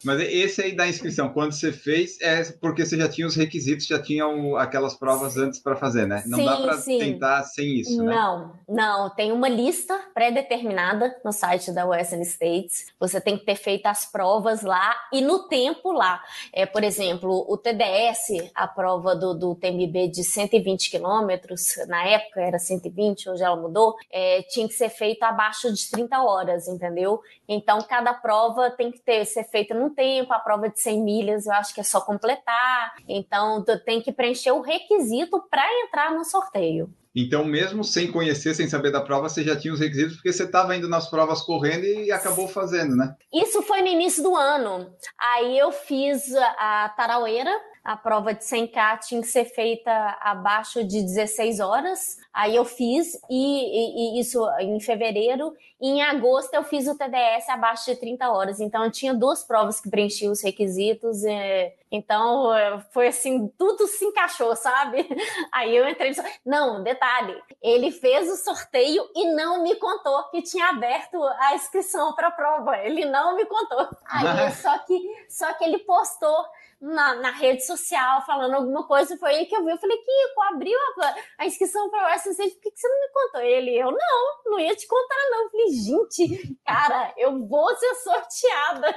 Mas esse aí da inscrição, quando você fez, é porque você já tinha os requisitos, já tinha aquelas provas antes para fazer, né? Não sim, dá para tentar sem isso, né? Não, não. Tem uma lista pré-determinada no site da Western States. Você tem que ter feito as provas lá e no tempo lá. É, por exemplo, o TDS, a prova do, do TMB de 120 quilômetros, na época era 120, hoje ela mudou, é, tinha que ser feito abaixo de 30 horas, entendeu? Então, cada prova tem que ter, ser feita num tempo, a prova de 100 milhas eu acho que é só completar, então tem que preencher o requisito para entrar no sorteio. Então, mesmo sem conhecer, sem saber da prova, você já tinha os requisitos, porque você estava indo nas provas correndo e acabou fazendo, né? Isso foi no início do ano. Aí eu fiz a Taraueira, a prova de 100K tinha que ser feita abaixo de 16 horas. Aí eu fiz, e, e, e, isso em fevereiro. E em agosto eu fiz o TDS abaixo de 30 horas. Então eu tinha duas provas que preenchiam os requisitos. E, então foi assim, tudo se encaixou, sabe? Aí eu entrei. Não, detalhe, ele fez o sorteio e não me contou que tinha aberto a inscrição para a prova. Ele não me contou. Aí só que, só que ele postou na, na, rede social falando alguma coisa, foi aí que eu vi. Eu falei, Kiko, abriu a, a inscrição para o SSC, por que, que você não me contou? Ele, eu não, não ia te contar, não. Eu falei, gente, cara, eu vou ser sorteada.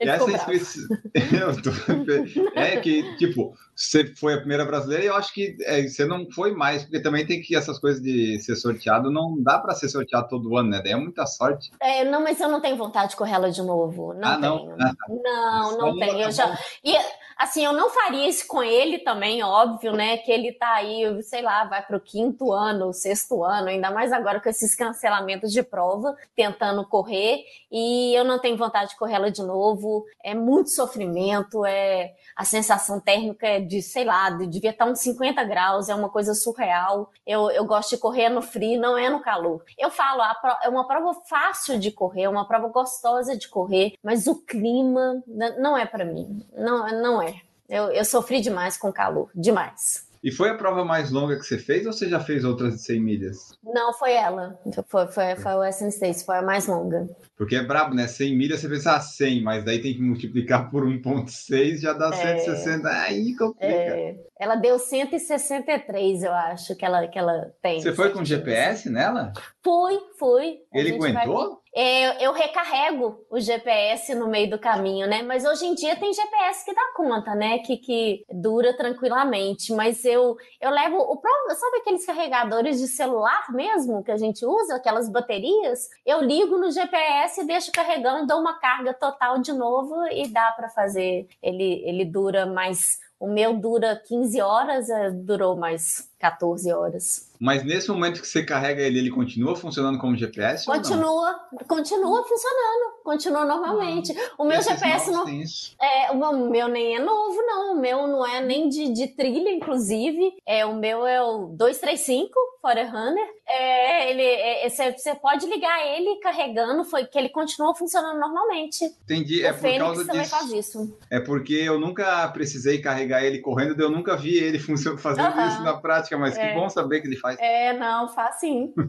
Ele Essa inscrição. é que, tipo, você foi a primeira brasileira e eu acho que é, você não foi mais, porque também tem que essas coisas de ser sorteado, não dá para ser sorteado todo ano, né? Daí é muita sorte. É, não, mas eu não tenho vontade de correr ela de novo. Não ah, tenho. Não, não, não tenho. Eu já... E, assim, eu não faria isso com ele também, óbvio, né? Que ele tá aí, sei lá, vai pro quinto ano, sexto ano, ainda mais agora com esses cancelamentos de prova, tentando correr. E eu não tenho vontade de correr ela de novo. É muito sofrimento, é a sensação térmica é de, sei lá, de, devia estar uns 50 graus, é uma coisa surreal. Eu, eu gosto de correr no frio, não é no calor. Eu falo, é uma prova fácil de correr, é uma prova gostosa de correr, mas o clima não é para mim. Não, não é. Eu, eu sofri demais com calor, demais. E foi a prova mais longa que você fez ou você já fez outras de 100 milhas? Não, foi ela. Foi, foi, foi o Western States, foi a mais longa. Porque é brabo, né? 100 milhas você pensa, ah, 100, mas daí tem que multiplicar por 1,6, já dá é... 160. Aí complica. É... Ela deu 163, eu acho, que ela, que ela tem. Você foi com GPS nela? Fui, fui. Ele aguentou? Vai... É, eu recarrego o GPS no meio do caminho, né? Mas hoje em dia tem GPS que dá conta, né? Que, que dura tranquilamente. Mas eu, eu levo o próprio, sabe aqueles carregadores de celular mesmo que a gente usa, aquelas baterias? Eu ligo no GPS, deixo carregando, dou uma carga total de novo e dá para fazer. Ele, ele dura mais. O meu dura 15 horas, é, durou mais 14 horas. Mas nesse momento que você carrega ele, ele continua funcionando como GPS? Continua, continua funcionando, continua normalmente. o meu GPS não. É, o meu nem é novo, não. O meu não é nem de, de trilha, inclusive. É, o meu é o 235 Forerunner. É, ele, é, você pode ligar ele carregando, foi que ele continua funcionando normalmente. Entendi, o é por Fênix causa também disso. faz isso. É porque eu nunca precisei carregar ele correndo, eu nunca vi ele fazendo isso na prática, mas que é. bom saber que ele faz. É, não, faz sim.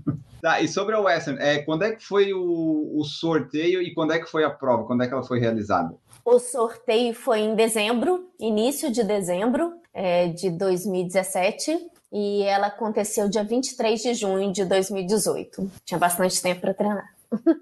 Tá, e sobre a Western, é, quando é que foi o, o sorteio e quando é que foi a prova? Quando é que ela foi realizada? O sorteio foi em dezembro, início de dezembro é, de 2017 e ela aconteceu dia 23 de junho de 2018. Tinha bastante tempo para treinar.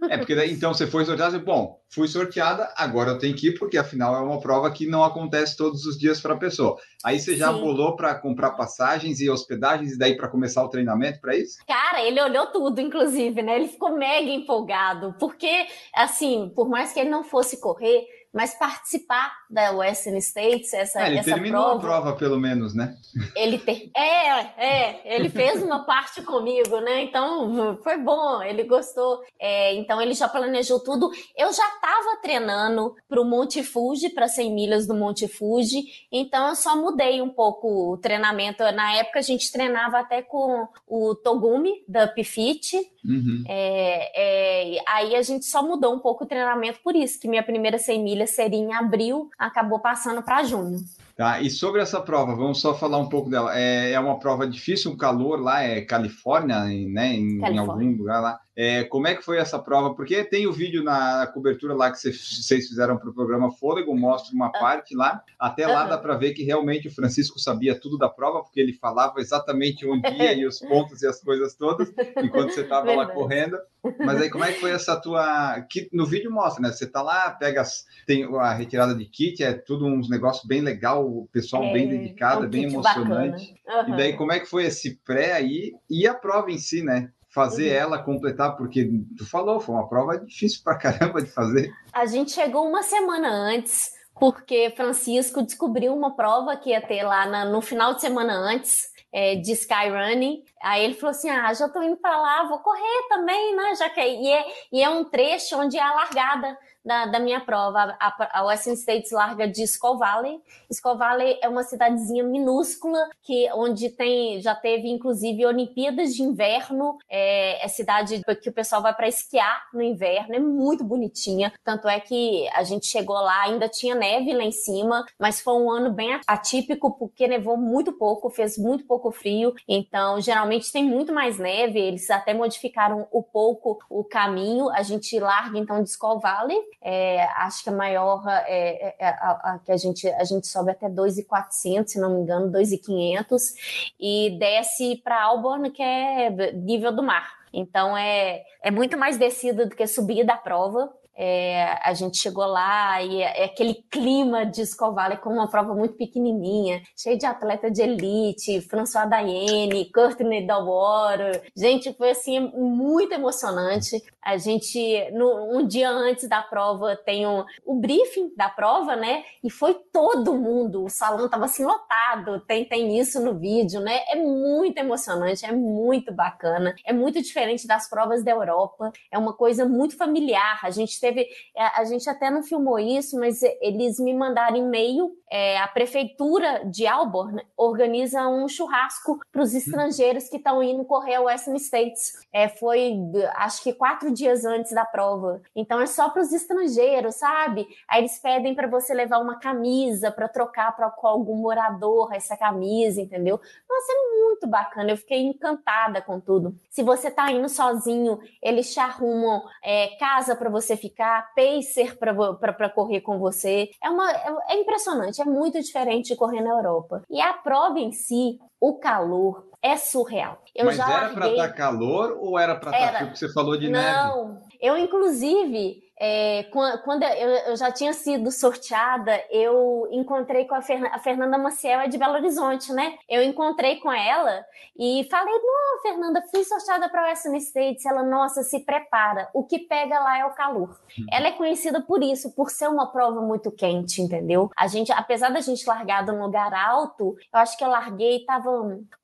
É, porque daí, então você foi sorteada bom, fui sorteada, agora eu tenho que ir, porque afinal é uma prova que não acontece todos os dias para a pessoa. Aí você já Sim. bolou para comprar passagens e hospedagens e daí para começar o treinamento para isso? Cara, ele olhou tudo, inclusive, né? Ele ficou mega empolgado, porque, assim, por mais que ele não fosse correr, mas participar da Western States, essa, é, ele essa terminou prova, a prova, pelo menos, né? Ele ter, é, é, ele fez uma parte comigo, né? Então foi bom, ele gostou. É, então ele já planejou tudo. Eu já estava treinando para o Monte Fuji, para 100 milhas do Monte Fuji, então eu só mudei um pouco o treinamento. Na época a gente treinava até com o Togumi da Pifit. Uhum. É, é, aí a gente só mudou um pouco o treinamento por isso, que minha primeira 100 milhas seria em abril, acabou passando para junho. Tá, e sobre essa prova, vamos só falar um pouco dela. É, é uma prova difícil, o calor lá é Califórnia, né, em, Califórnia. em algum lugar lá. É, como é que foi essa prova? Porque tem o vídeo na cobertura lá que vocês fizeram para o programa Fôlego, mostra uma ah. parte lá. Até lá dá para ver que realmente o Francisco sabia tudo da prova, porque ele falava exatamente onde ia e os pontos e as coisas todas, enquanto você estava lá correndo. Mas aí como é que foi essa tua... Que no vídeo mostra, né? Você tá lá, pega... As... Tem a retirada de kit, é tudo uns negócios bem legal, o pessoal é, bem dedicado, é um bem emocionante. Uhum. E daí como é que foi esse pré aí e a prova em si, né? Fazer uhum. ela completar, porque tu falou, foi uma prova difícil pra caramba de fazer. A gente chegou uma semana antes, porque Francisco descobriu uma prova que ia ter lá na, no final de semana antes. É, de Skyrunning, aí ele falou assim: Ah, já tô indo para lá, vou correr também, né? Já que é, e, é, e é um trecho onde é a largada da, da minha prova. A, a Western States larga de Skull Valley. Skull Valley é uma cidadezinha minúscula que onde tem já teve inclusive Olimpíadas de Inverno. É, é cidade que o pessoal vai para esquiar no inverno. É muito bonitinha. Tanto é que a gente chegou lá, ainda tinha neve lá em cima, mas foi um ano bem atípico porque nevou muito pouco, fez muito pouco frio. Então, geralmente tem muito mais neve. Eles até modificaram um pouco o caminho. A gente larga então de Skull Valley é, acho que a maior é, é, é a, a, que a gente a gente sobe até 2,400, se não me engano, 2,500 e desce para Alborn, que é nível do mar. Então é, é muito mais descida do que subir da prova. É, a gente chegou lá e é, é aquele clima de Escovalha com uma prova muito pequenininha, cheio de atleta de elite, François Daiene, Courtney Dalwater. Gente, foi assim muito emocionante. A gente, no, um dia antes da prova, tem um, o briefing da prova, né? E foi todo mundo, o salão tava assim lotado. Tem, tem isso no vídeo, né? É muito emocionante, é muito bacana, é muito diferente das provas da Europa, é uma coisa muito familiar. A gente teve, é, a gente até não filmou isso, mas eles me mandaram e-mail. É, a prefeitura de Alborn organiza um churrasco para os estrangeiros que estão indo correr a Western States. É, foi, acho que quatro dias antes da prova. Então é só para os estrangeiros, sabe? Aí eles pedem para você levar uma camisa para trocar com algum morador essa camisa, entendeu? Nossa, é muito bacana. Eu fiquei encantada com tudo. Se você está indo sozinho, eles te arrumam é, casa para você ficar ficar, pacer para correr com você. É, uma, é, é impressionante, é muito diferente de correr na Europa. E a prova em si, o calor é surreal. Eu Mas era para estar tá calor ou era para estar tá frio? Porque você falou de Não, neve. Não, eu inclusive é, quando eu, já tinha sido sorteada, eu encontrei com a, a, Fernanda Maciel, é de Belo Horizonte, né? Eu encontrei com ela e falei: Não, Fernanda, fui sorteada para o Western States. Ela, nossa, se prepara. O que pega lá é o calor. Uhum. Ela é conhecida por isso, por ser uma prova muito quente, entendeu? A gente, apesar da gente largar num lugar alto, eu acho que eu larguei, tava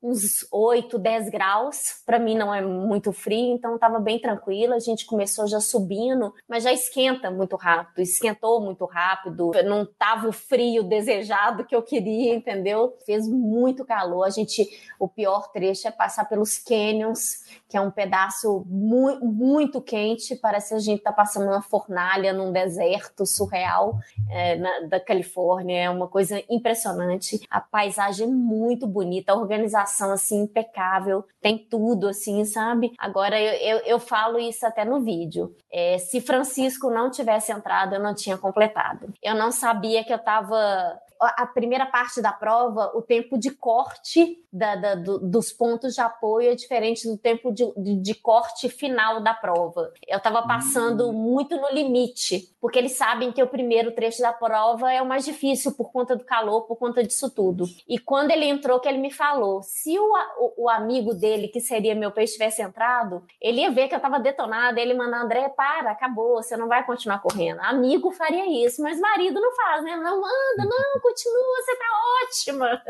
uns 8, 10 graus. Para mim não é muito frio, então tava bem tranquila. A gente começou já subindo, mas já esquenta muito rápido, esquentou muito rápido, não tava o frio desejado que eu queria, entendeu? Fez muito calor. A gente, o pior trecho é passar pelos canyons, que é um pedaço muito, muito quente, parece que a gente tá passando uma fornalha num deserto surreal é, na, da Califórnia, é uma coisa impressionante. A paisagem é muito bonita, a organização assim impecável, tem tudo assim, sabe? Agora eu, eu, eu falo isso até no vídeo. É, se Francisco não tivesse entrado, eu não tinha completado. Eu não sabia que eu estava a primeira parte da prova, o tempo de corte da, da, do, dos pontos de apoio é diferente do tempo de, de, de corte final da prova. Eu estava passando hum. muito no limite, porque eles sabem que o primeiro trecho da prova é o mais difícil por conta do calor, por conta disso tudo. E quando ele entrou, que ele me falou, se o, o, o amigo dele, que seria meu peixe, tivesse entrado, ele ia ver que eu estava detonada, ele mandar, André, para, acabou, você não vai continuar correndo. Amigo faria isso, mas marido não faz, né? Não, anda, não, continua, você tá ótima.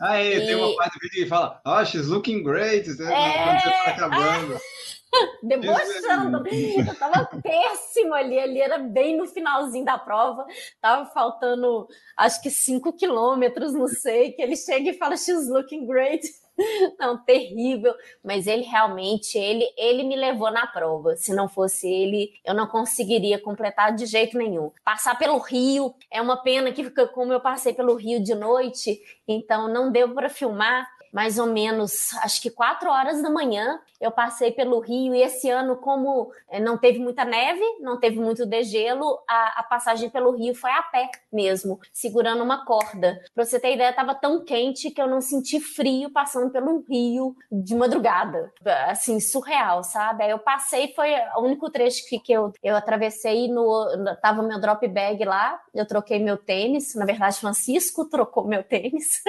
Aí, e... tem uma parte do vídeo que fala, oh, she's looking great, né? quando você tá acabando. debochando. Eu tava péssimo ali, ali era bem no finalzinho da prova, tava faltando acho que cinco quilômetros, não sei, que ele chega e fala, she's looking great. Não, terrível, mas ele realmente, ele, ele me levou na prova. Se não fosse ele, eu não conseguiria completar de jeito nenhum. Passar pelo Rio, é uma pena que como eu passei pelo Rio de noite, então não deu para filmar, mais ou menos, acho que quatro horas da manhã, eu passei pelo Rio e esse ano, como eh, não teve muita neve, não teve muito degelo, a, a passagem pelo Rio foi a pé mesmo, segurando uma corda. Pra você ter ideia, tava tão quente que eu não senti frio passando pelo Rio de madrugada. Assim, surreal, sabe? Aí eu passei, foi o único trecho que, que eu, eu atravessei no. Tava meu drop bag lá, eu troquei meu tênis. Na verdade, Francisco trocou meu tênis.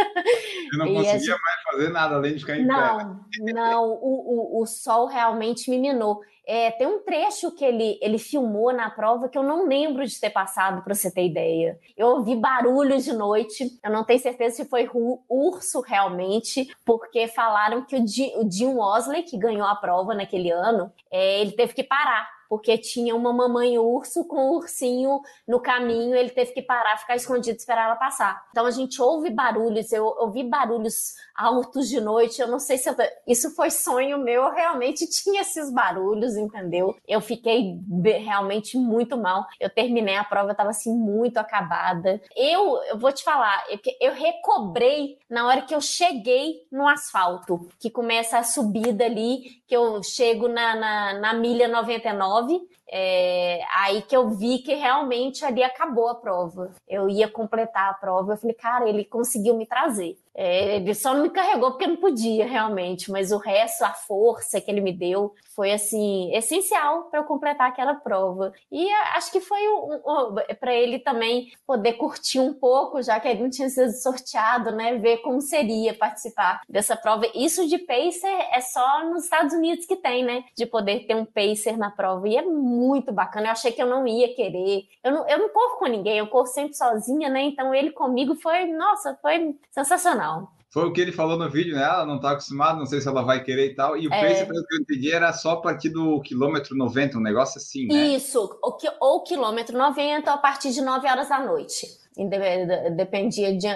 Eu não conseguia gente... mais fazer nada além de ficar em não, pé. Não, o, o o sol realmente me minou. É, tem um trecho que ele, ele filmou na prova que eu não lembro de ter passado, para você ter ideia. Eu ouvi barulho de noite, eu não tenho certeza se foi urso realmente, porque falaram que o, o Jim Osley, que ganhou a prova naquele ano, é, ele teve que parar porque tinha uma mamãe urso com um ursinho no caminho, ele teve que parar, ficar escondido, esperar ela passar. Então a gente ouve barulhos, eu ouvi barulhos altos de noite, eu não sei se eu... isso foi sonho meu, eu realmente tinha esses barulhos, entendeu? Eu fiquei realmente muito mal. Eu terminei a prova, eu tava assim muito acabada. Eu, eu vou te falar, eu, eu recobrei na hora que eu cheguei no asfalto, que começa a subida ali, que eu chego na, na, na milha 99 é, aí que eu vi que realmente ali acabou a prova. Eu ia completar a prova, eu falei, cara, ele conseguiu me trazer. É, ele só não me carregou porque não podia realmente, mas o resto, a força que ele me deu, foi assim essencial para eu completar aquela prova. E acho que foi um, um, para ele também poder curtir um pouco, já que ele não tinha sido sorteado, né? Ver como seria participar dessa prova. Isso de pacer é só nos Estados Unidos que tem, né? De poder ter um pacer na prova. E é muito bacana. Eu achei que eu não ia querer. Eu não, eu não corro com ninguém, eu corro sempre sozinha, né? Então ele comigo foi, nossa, foi sensacional. Foi o que ele falou no vídeo, né? Ela não está acostumada, não sei se ela vai querer e tal. E o é... pace, pelo que eu entendi, era só a partir do quilômetro 90, um negócio assim, né? Isso, ou quilômetro 90 a partir de 9 horas da noite. Dependia de,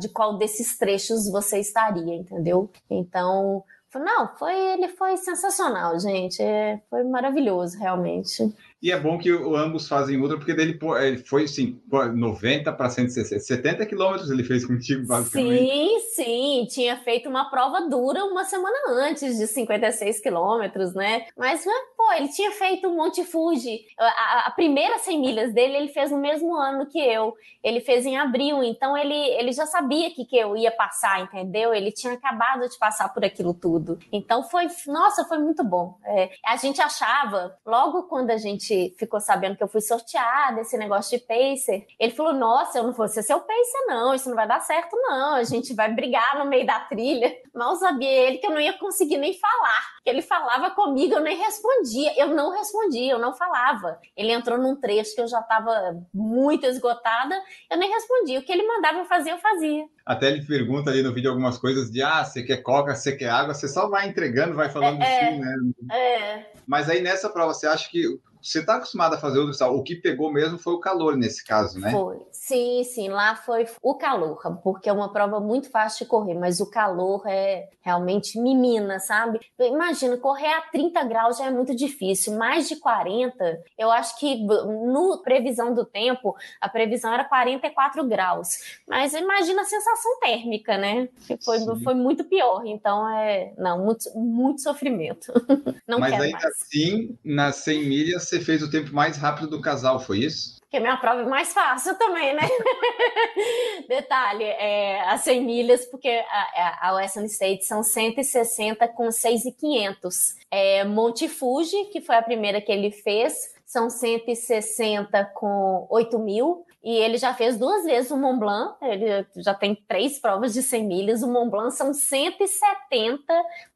de qual desses trechos você estaria, entendeu? Então, não, foi, ele foi sensacional, gente. É, foi maravilhoso, realmente. E é bom que ambos fazem ultra, porque dele ele foi assim, 90 para 160, 70 quilômetros ele fez contigo, basicamente. Sim, sim, tinha feito uma prova dura uma semana antes de 56 quilômetros, né? Mas, pô, ele tinha feito um Monte Fuji. A, a, primeira 100 milhas dele ele fez no mesmo ano que eu. Ele fez em abril, então ele, ele já sabia que, que eu ia passar, entendeu? Ele tinha acabado de passar por aquilo tudo. Então foi, nossa, foi muito bom. É, a gente achava, logo quando a gente gente ficou sabendo que eu fui sorteada, esse negócio de pacer, ele falou: Nossa, eu não vou ser seu pacer, não, isso não vai dar certo, não. A gente vai brigar no meio da trilha. Mal sabia ele que eu não ia conseguir nem falar. Que ele falava comigo, eu nem respondia. Eu não respondia, eu não falava. Ele entrou num trecho que eu já estava muito esgotada, eu nem respondia. O que ele mandava eu fazer, eu fazia. Até ele pergunta ali no vídeo algumas coisas de ah, você quer coca, você quer água, você só vai entregando, vai falando é, sim, né? É. Mas aí nessa prova, você acha que você está acostumado a fazer ultrassom, o que pegou mesmo foi o calor nesse caso, né? Foi. Sim, sim, lá foi o calor, porque é uma prova muito fácil de correr, mas o calor é realmente mimina, sabe? Imagina, correr a 30 graus já é muito difícil, mais de 40, eu acho que no previsão do tempo, a previsão era 44 graus, mas imagina a sensação térmica, né? Foi, foi muito pior, então é, não, muito, muito sofrimento. Não mas ainda mais. assim, nas 100 milhas, você fez o tempo mais rápido do casal, foi isso? Porque minha prova é mais fácil também, né? Detalhe, é, as 100 milhas, porque a, a Western State são 160 com 6,500. É, Monte Fuji, que foi a primeira que ele fez, são 160 com 8 mil. E ele já fez duas vezes o Mont Blanc, ele já tem três provas de 100 milhas. O Mont Blanc são 170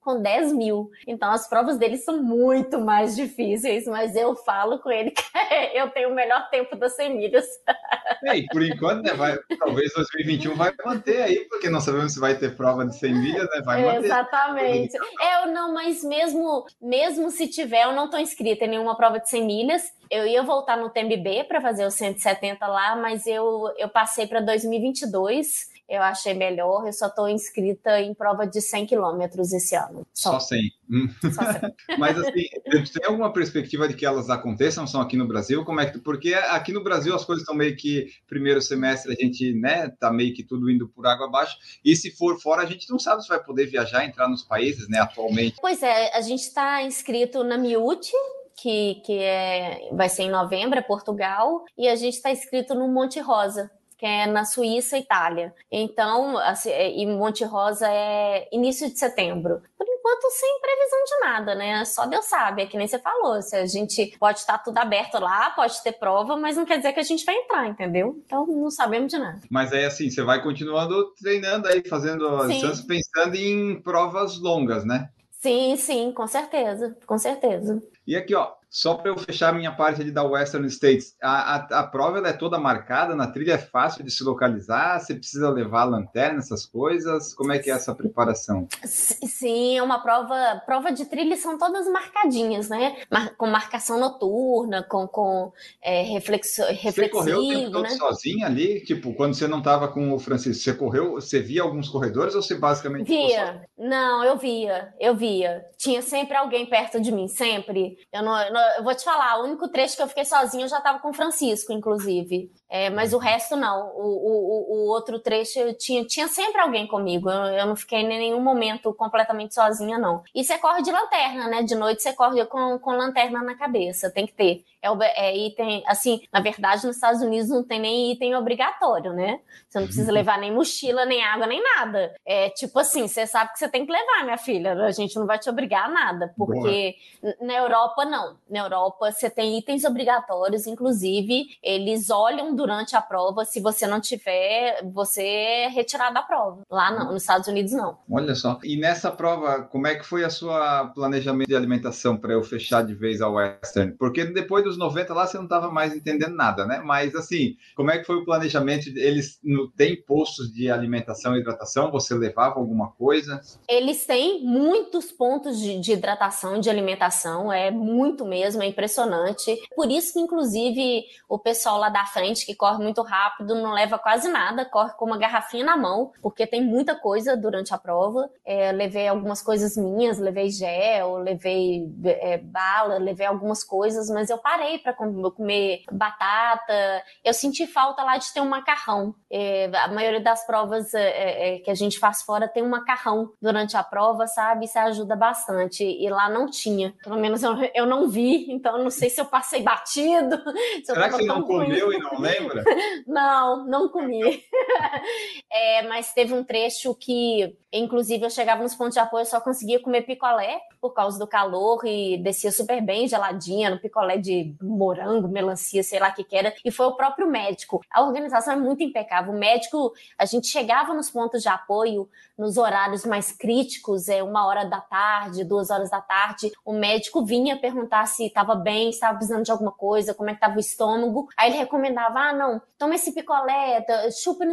com 10 mil. Então as provas dele são muito mais difíceis, mas eu falo com ele que eu tenho o melhor tempo das 100 milhas. É, e por enquanto, né, vai, talvez 2021 vai manter aí, porque não sabemos se vai ter prova de 100 milhas, né? Vai manter. Exatamente. Eu não, mas mesmo, mesmo se tiver, eu não estou inscrita em nenhuma prova de 100 milhas. Eu ia voltar no TMB para fazer os 170 lá, mas eu, eu passei para 2022 eu achei melhor. Eu só estou inscrita em prova de 100 quilômetros esse ano. Só, só 100. Hum. Só 100. Mas assim, tem alguma perspectiva de que elas aconteçam? São aqui no Brasil? Como é que porque aqui no Brasil as coisas estão meio que primeiro semestre a gente, né, tá meio que tudo indo por água abaixo. E se for fora a gente não sabe se vai poder viajar, entrar nos países, né, atualmente. Pois é, a gente está inscrito na Miute, que, que é, vai ser em novembro, é Portugal, e a gente está inscrito no Monte Rosa, que é na Suíça, Itália. Então, assim, é, e Monte Rosa é início de setembro. Por enquanto, sem previsão de nada, né? Só Deus sabe, é que nem você falou. Se a gente pode estar tudo aberto lá, pode ter prova, mas não quer dizer que a gente vai entrar, entendeu? Então, não sabemos de nada. Mas é assim, você vai continuando treinando aí, fazendo as distâncias, pensando em provas longas, né? Sim, sim, com certeza, com certeza. E aqui, ó, só para eu fechar minha parte ali da Western States, a, a, a prova é toda marcada, na trilha é fácil de se localizar, você precisa levar a lanterna, essas coisas, como é que é essa preparação? Sim, é uma prova, prova de trilha são todas marcadinhas, né? Mar, com marcação noturna, com, com é, reflexo, reflexivo, Você correu o tempo todo né? sozinha ali? Tipo, quando você não estava com o Francisco, você correu, você via alguns corredores ou você basicamente... Via, não, eu via, eu via. Tinha sempre alguém perto de mim, sempre. Eu não, eu não eu vou te falar, o único trecho que eu fiquei sozinha eu já estava com o Francisco, inclusive. É, mas o resto não. O, o, o outro trecho eu tinha, tinha sempre alguém comigo. Eu, eu, não fiquei em nenhum momento completamente sozinha, não. E você corre de lanterna, né? De noite você corre com, com lanterna na cabeça, tem que ter. É, é item, assim, na verdade, nos Estados Unidos não tem nem item obrigatório, né? Você não precisa levar nem mochila, nem água, nem nada. É tipo assim, você sabe que você tem que levar, minha filha. A gente não vai te obrigar a nada, porque Boa. na Europa não. Na Europa você tem itens obrigatórios, inclusive eles olham durante a prova. Se você não tiver, você é retirado da prova. Lá não, nos Estados Unidos não. Olha só. E nessa prova, como é que foi a sua planejamento de alimentação para eu fechar de vez a Western? Porque depois dos 90 lá você não estava mais entendendo nada, né? Mas assim, como é que foi o planejamento? Eles têm postos de alimentação e hidratação? Você levava alguma coisa? Eles têm muitos pontos de, de hidratação, de alimentação. É muito mesmo, é impressionante. Por isso que, inclusive, o pessoal lá da frente que corre muito rápido, não leva quase nada, corre com uma garrafinha na mão, porque tem muita coisa durante a prova. É, levei algumas coisas minhas, levei gel, levei é, bala, levei algumas coisas, mas eu parei para comer batata. Eu senti falta lá de ter um macarrão. É, a maioria das provas é, é, é, que a gente faz fora tem um macarrão durante a prova, sabe? Isso ajuda bastante. E lá não tinha. Pelo menos eu, eu não vi, então eu não sei se eu passei batido. Será que você não comeu e não lembra? não, não comi. é, mas teve um trecho que, inclusive, eu chegava nos pontos de apoio, eu só conseguia comer picolé por causa do calor e descia super bem geladinha no picolé de morango, melancia, sei lá o que, que era. E foi o próprio médico. A organização é muito impecável. O médico, a gente chegava nos pontos de apoio nos horários mais críticos, é uma hora da tarde, duas horas da tarde. O médico vinha perguntar se estava bem, se estava precisando de alguma coisa, como é que estava o estômago. Aí ele recomendava ah, não, toma esse picolé, chupa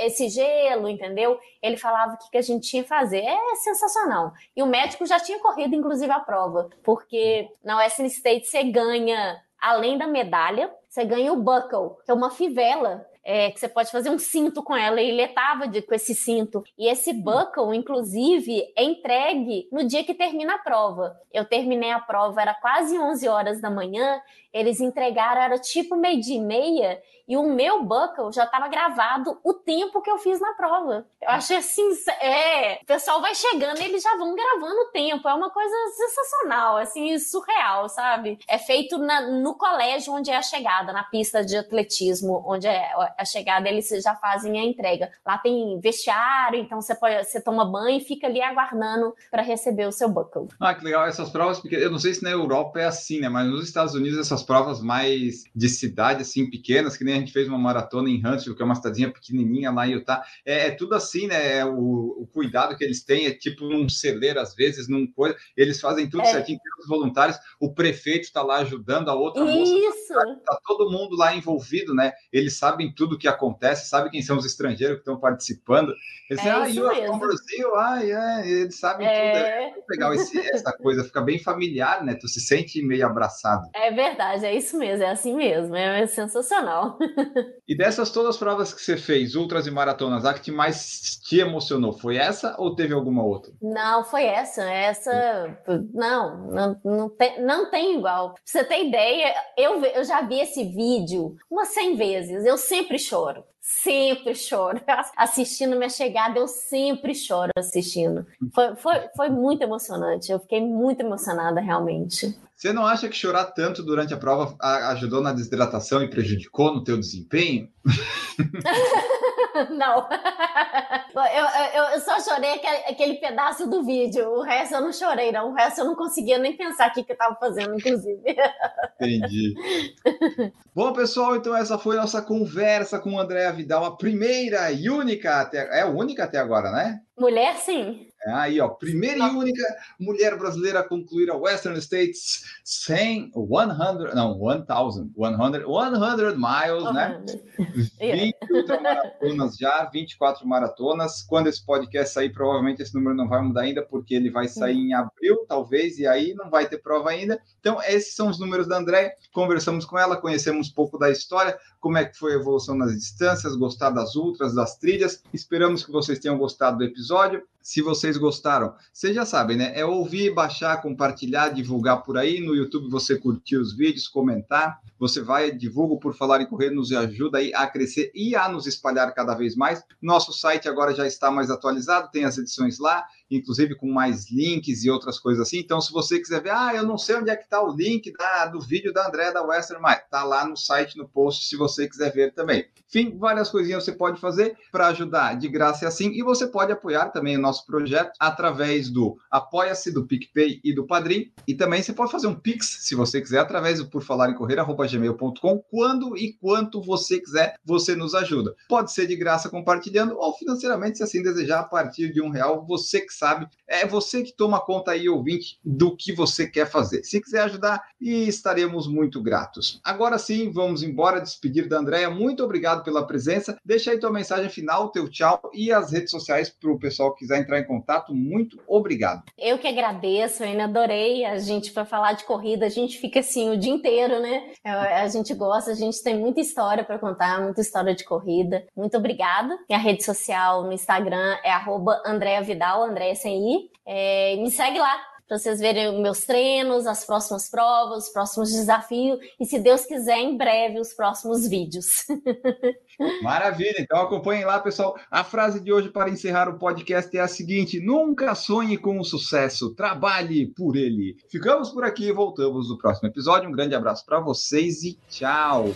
esse gelo, entendeu? Ele falava o que, que a gente tinha que fazer. É sensacional. E o médico já tinha corrido, inclusive, a prova, porque na Western State você ganha, além da medalha, você ganha o buckle, que é uma fivela é, que você pode fazer um cinto com ela, ele estava com esse cinto. E esse buckle, inclusive, é entregue no dia que termina a prova. Eu terminei a prova, era quase 11 horas da manhã, eles entregaram, era tipo meio dia e meia, e o meu buckle já estava gravado o tempo que eu fiz na prova. Eu achei assim, é, o pessoal vai chegando e eles já vão gravando o tempo. É uma coisa sensacional, assim, surreal, sabe? É feito na, no colégio onde é a chegada, na pista de atletismo, onde é a chegada, eles já fazem a entrega. Lá tem vestiário, então você pode, você toma banho e fica ali aguardando para receber o seu buckle. Ah, que legal essas provas, porque eu não sei se na Europa é assim, né? Mas nos Estados Unidos essas provas mais de cidade, assim, pequenas, que nem a gente fez uma maratona em Huntsville, que é uma cidadezinha pequenininha lá em Utah. É, é tudo assim, né? É o, o, cuidado que eles têm é tipo num celeiro, às vezes, num coisa. Eles fazem tudo é. certinho, tem os voluntários. O prefeito está lá ajudando a outra Isso. moça. Tá todo mundo lá envolvido, né? Eles sabem tudo o que acontece, sabem quem são os estrangeiros que estão participando. Eles é dizem, ah, you Brasil, ah, é. eles sabem é... tudo. É legal esse, essa coisa, fica bem familiar, né? Tu se sente meio abraçado. É verdade, é isso mesmo, é assim mesmo, é sensacional. E dessas todas as provas que você fez, ultras e maratonas, a que mais te emocionou foi essa ou teve alguma outra? Não, foi essa. Essa, não, não, não, tem, não tem igual. Pra você ter ideia, eu, eu já vi esse vídeo umas 100 vezes, eu sempre choro sempre choro. Assistindo minha chegada, eu sempre choro assistindo. Foi, foi, foi muito emocionante. Eu fiquei muito emocionada, realmente. Você não acha que chorar tanto durante a prova ajudou na desidratação e prejudicou no teu desempenho? não. Eu, eu, eu, só chorei aquele, pedaço do vídeo. O resto eu não chorei, não. O resto eu não conseguia nem pensar o que, que eu estava fazendo, inclusive. Entendi. Bom, pessoal, então essa foi nossa conversa com o Andréa Vidal, a primeira e única até. É a única até agora, né? Mulher, sim. É aí, ó, primeira e única mulher brasileira a concluir a Western States 100, 100, não, 1000, 100, 100 miles, né? 20 ultramaratonas já, 24 maratonas. Quando esse podcast sair, provavelmente esse número não vai mudar ainda, porque ele vai sair em abril, talvez, e aí não vai ter prova ainda. Então, esses são os números da André. Conversamos com ela, conhecemos um pouco da história, como é que foi a evolução nas distâncias, gostar das ultras, das trilhas. Esperamos que vocês tenham gostado do episódio. Se vocês gostaram, vocês já sabem, né? É ouvir, baixar, compartilhar, divulgar por aí. No YouTube você curtir os vídeos, comentar. Você vai, divulga por falar em correr, nos ajuda aí a crescer e a nos espalhar cada vez mais. Nosso site agora já está mais atualizado, tem as edições lá inclusive com mais links e outras coisas assim. Então, se você quiser ver, ah, eu não sei onde é que está o link da, do vídeo da André da Western, mas está lá no site, no post, se você quiser ver também. Enfim, várias coisinhas você pode fazer para ajudar de graça e assim, e você pode apoiar também o nosso projeto através do Apoia-se, do PicPay e do Padrim, e também você pode fazer um Pix, se você quiser, através do por falar em correr, gmail.com, quando e quanto você quiser, você nos ajuda. Pode ser de graça compartilhando, ou financeiramente, se assim desejar, a partir de um real, você que sabe. É você que toma conta aí, ouvinte, do que você quer fazer. Se quiser ajudar, estaremos muito gratos. Agora sim, vamos embora, despedir da Andréia. Muito obrigado pela presença. Deixa aí tua mensagem final, teu tchau e as redes sociais para o pessoal que quiser entrar em contato. Muito obrigado. Eu que agradeço, eu ainda adorei a gente para falar de corrida. A gente fica assim o dia inteiro, né? A gente gosta, a gente tem muita história para contar, muita história de corrida. Muito obrigada. Minha rede social no Instagram é Andréa Vidal, Andréa sem É, me segue lá para vocês verem meus treinos, as próximas provas, os próximos desafios e, se Deus quiser, em breve, os próximos vídeos. Maravilha, então acompanhem lá, pessoal. A frase de hoje para encerrar o podcast é a seguinte: nunca sonhe com o sucesso, trabalhe por ele. Ficamos por aqui e voltamos no próximo episódio. Um grande abraço para vocês e tchau.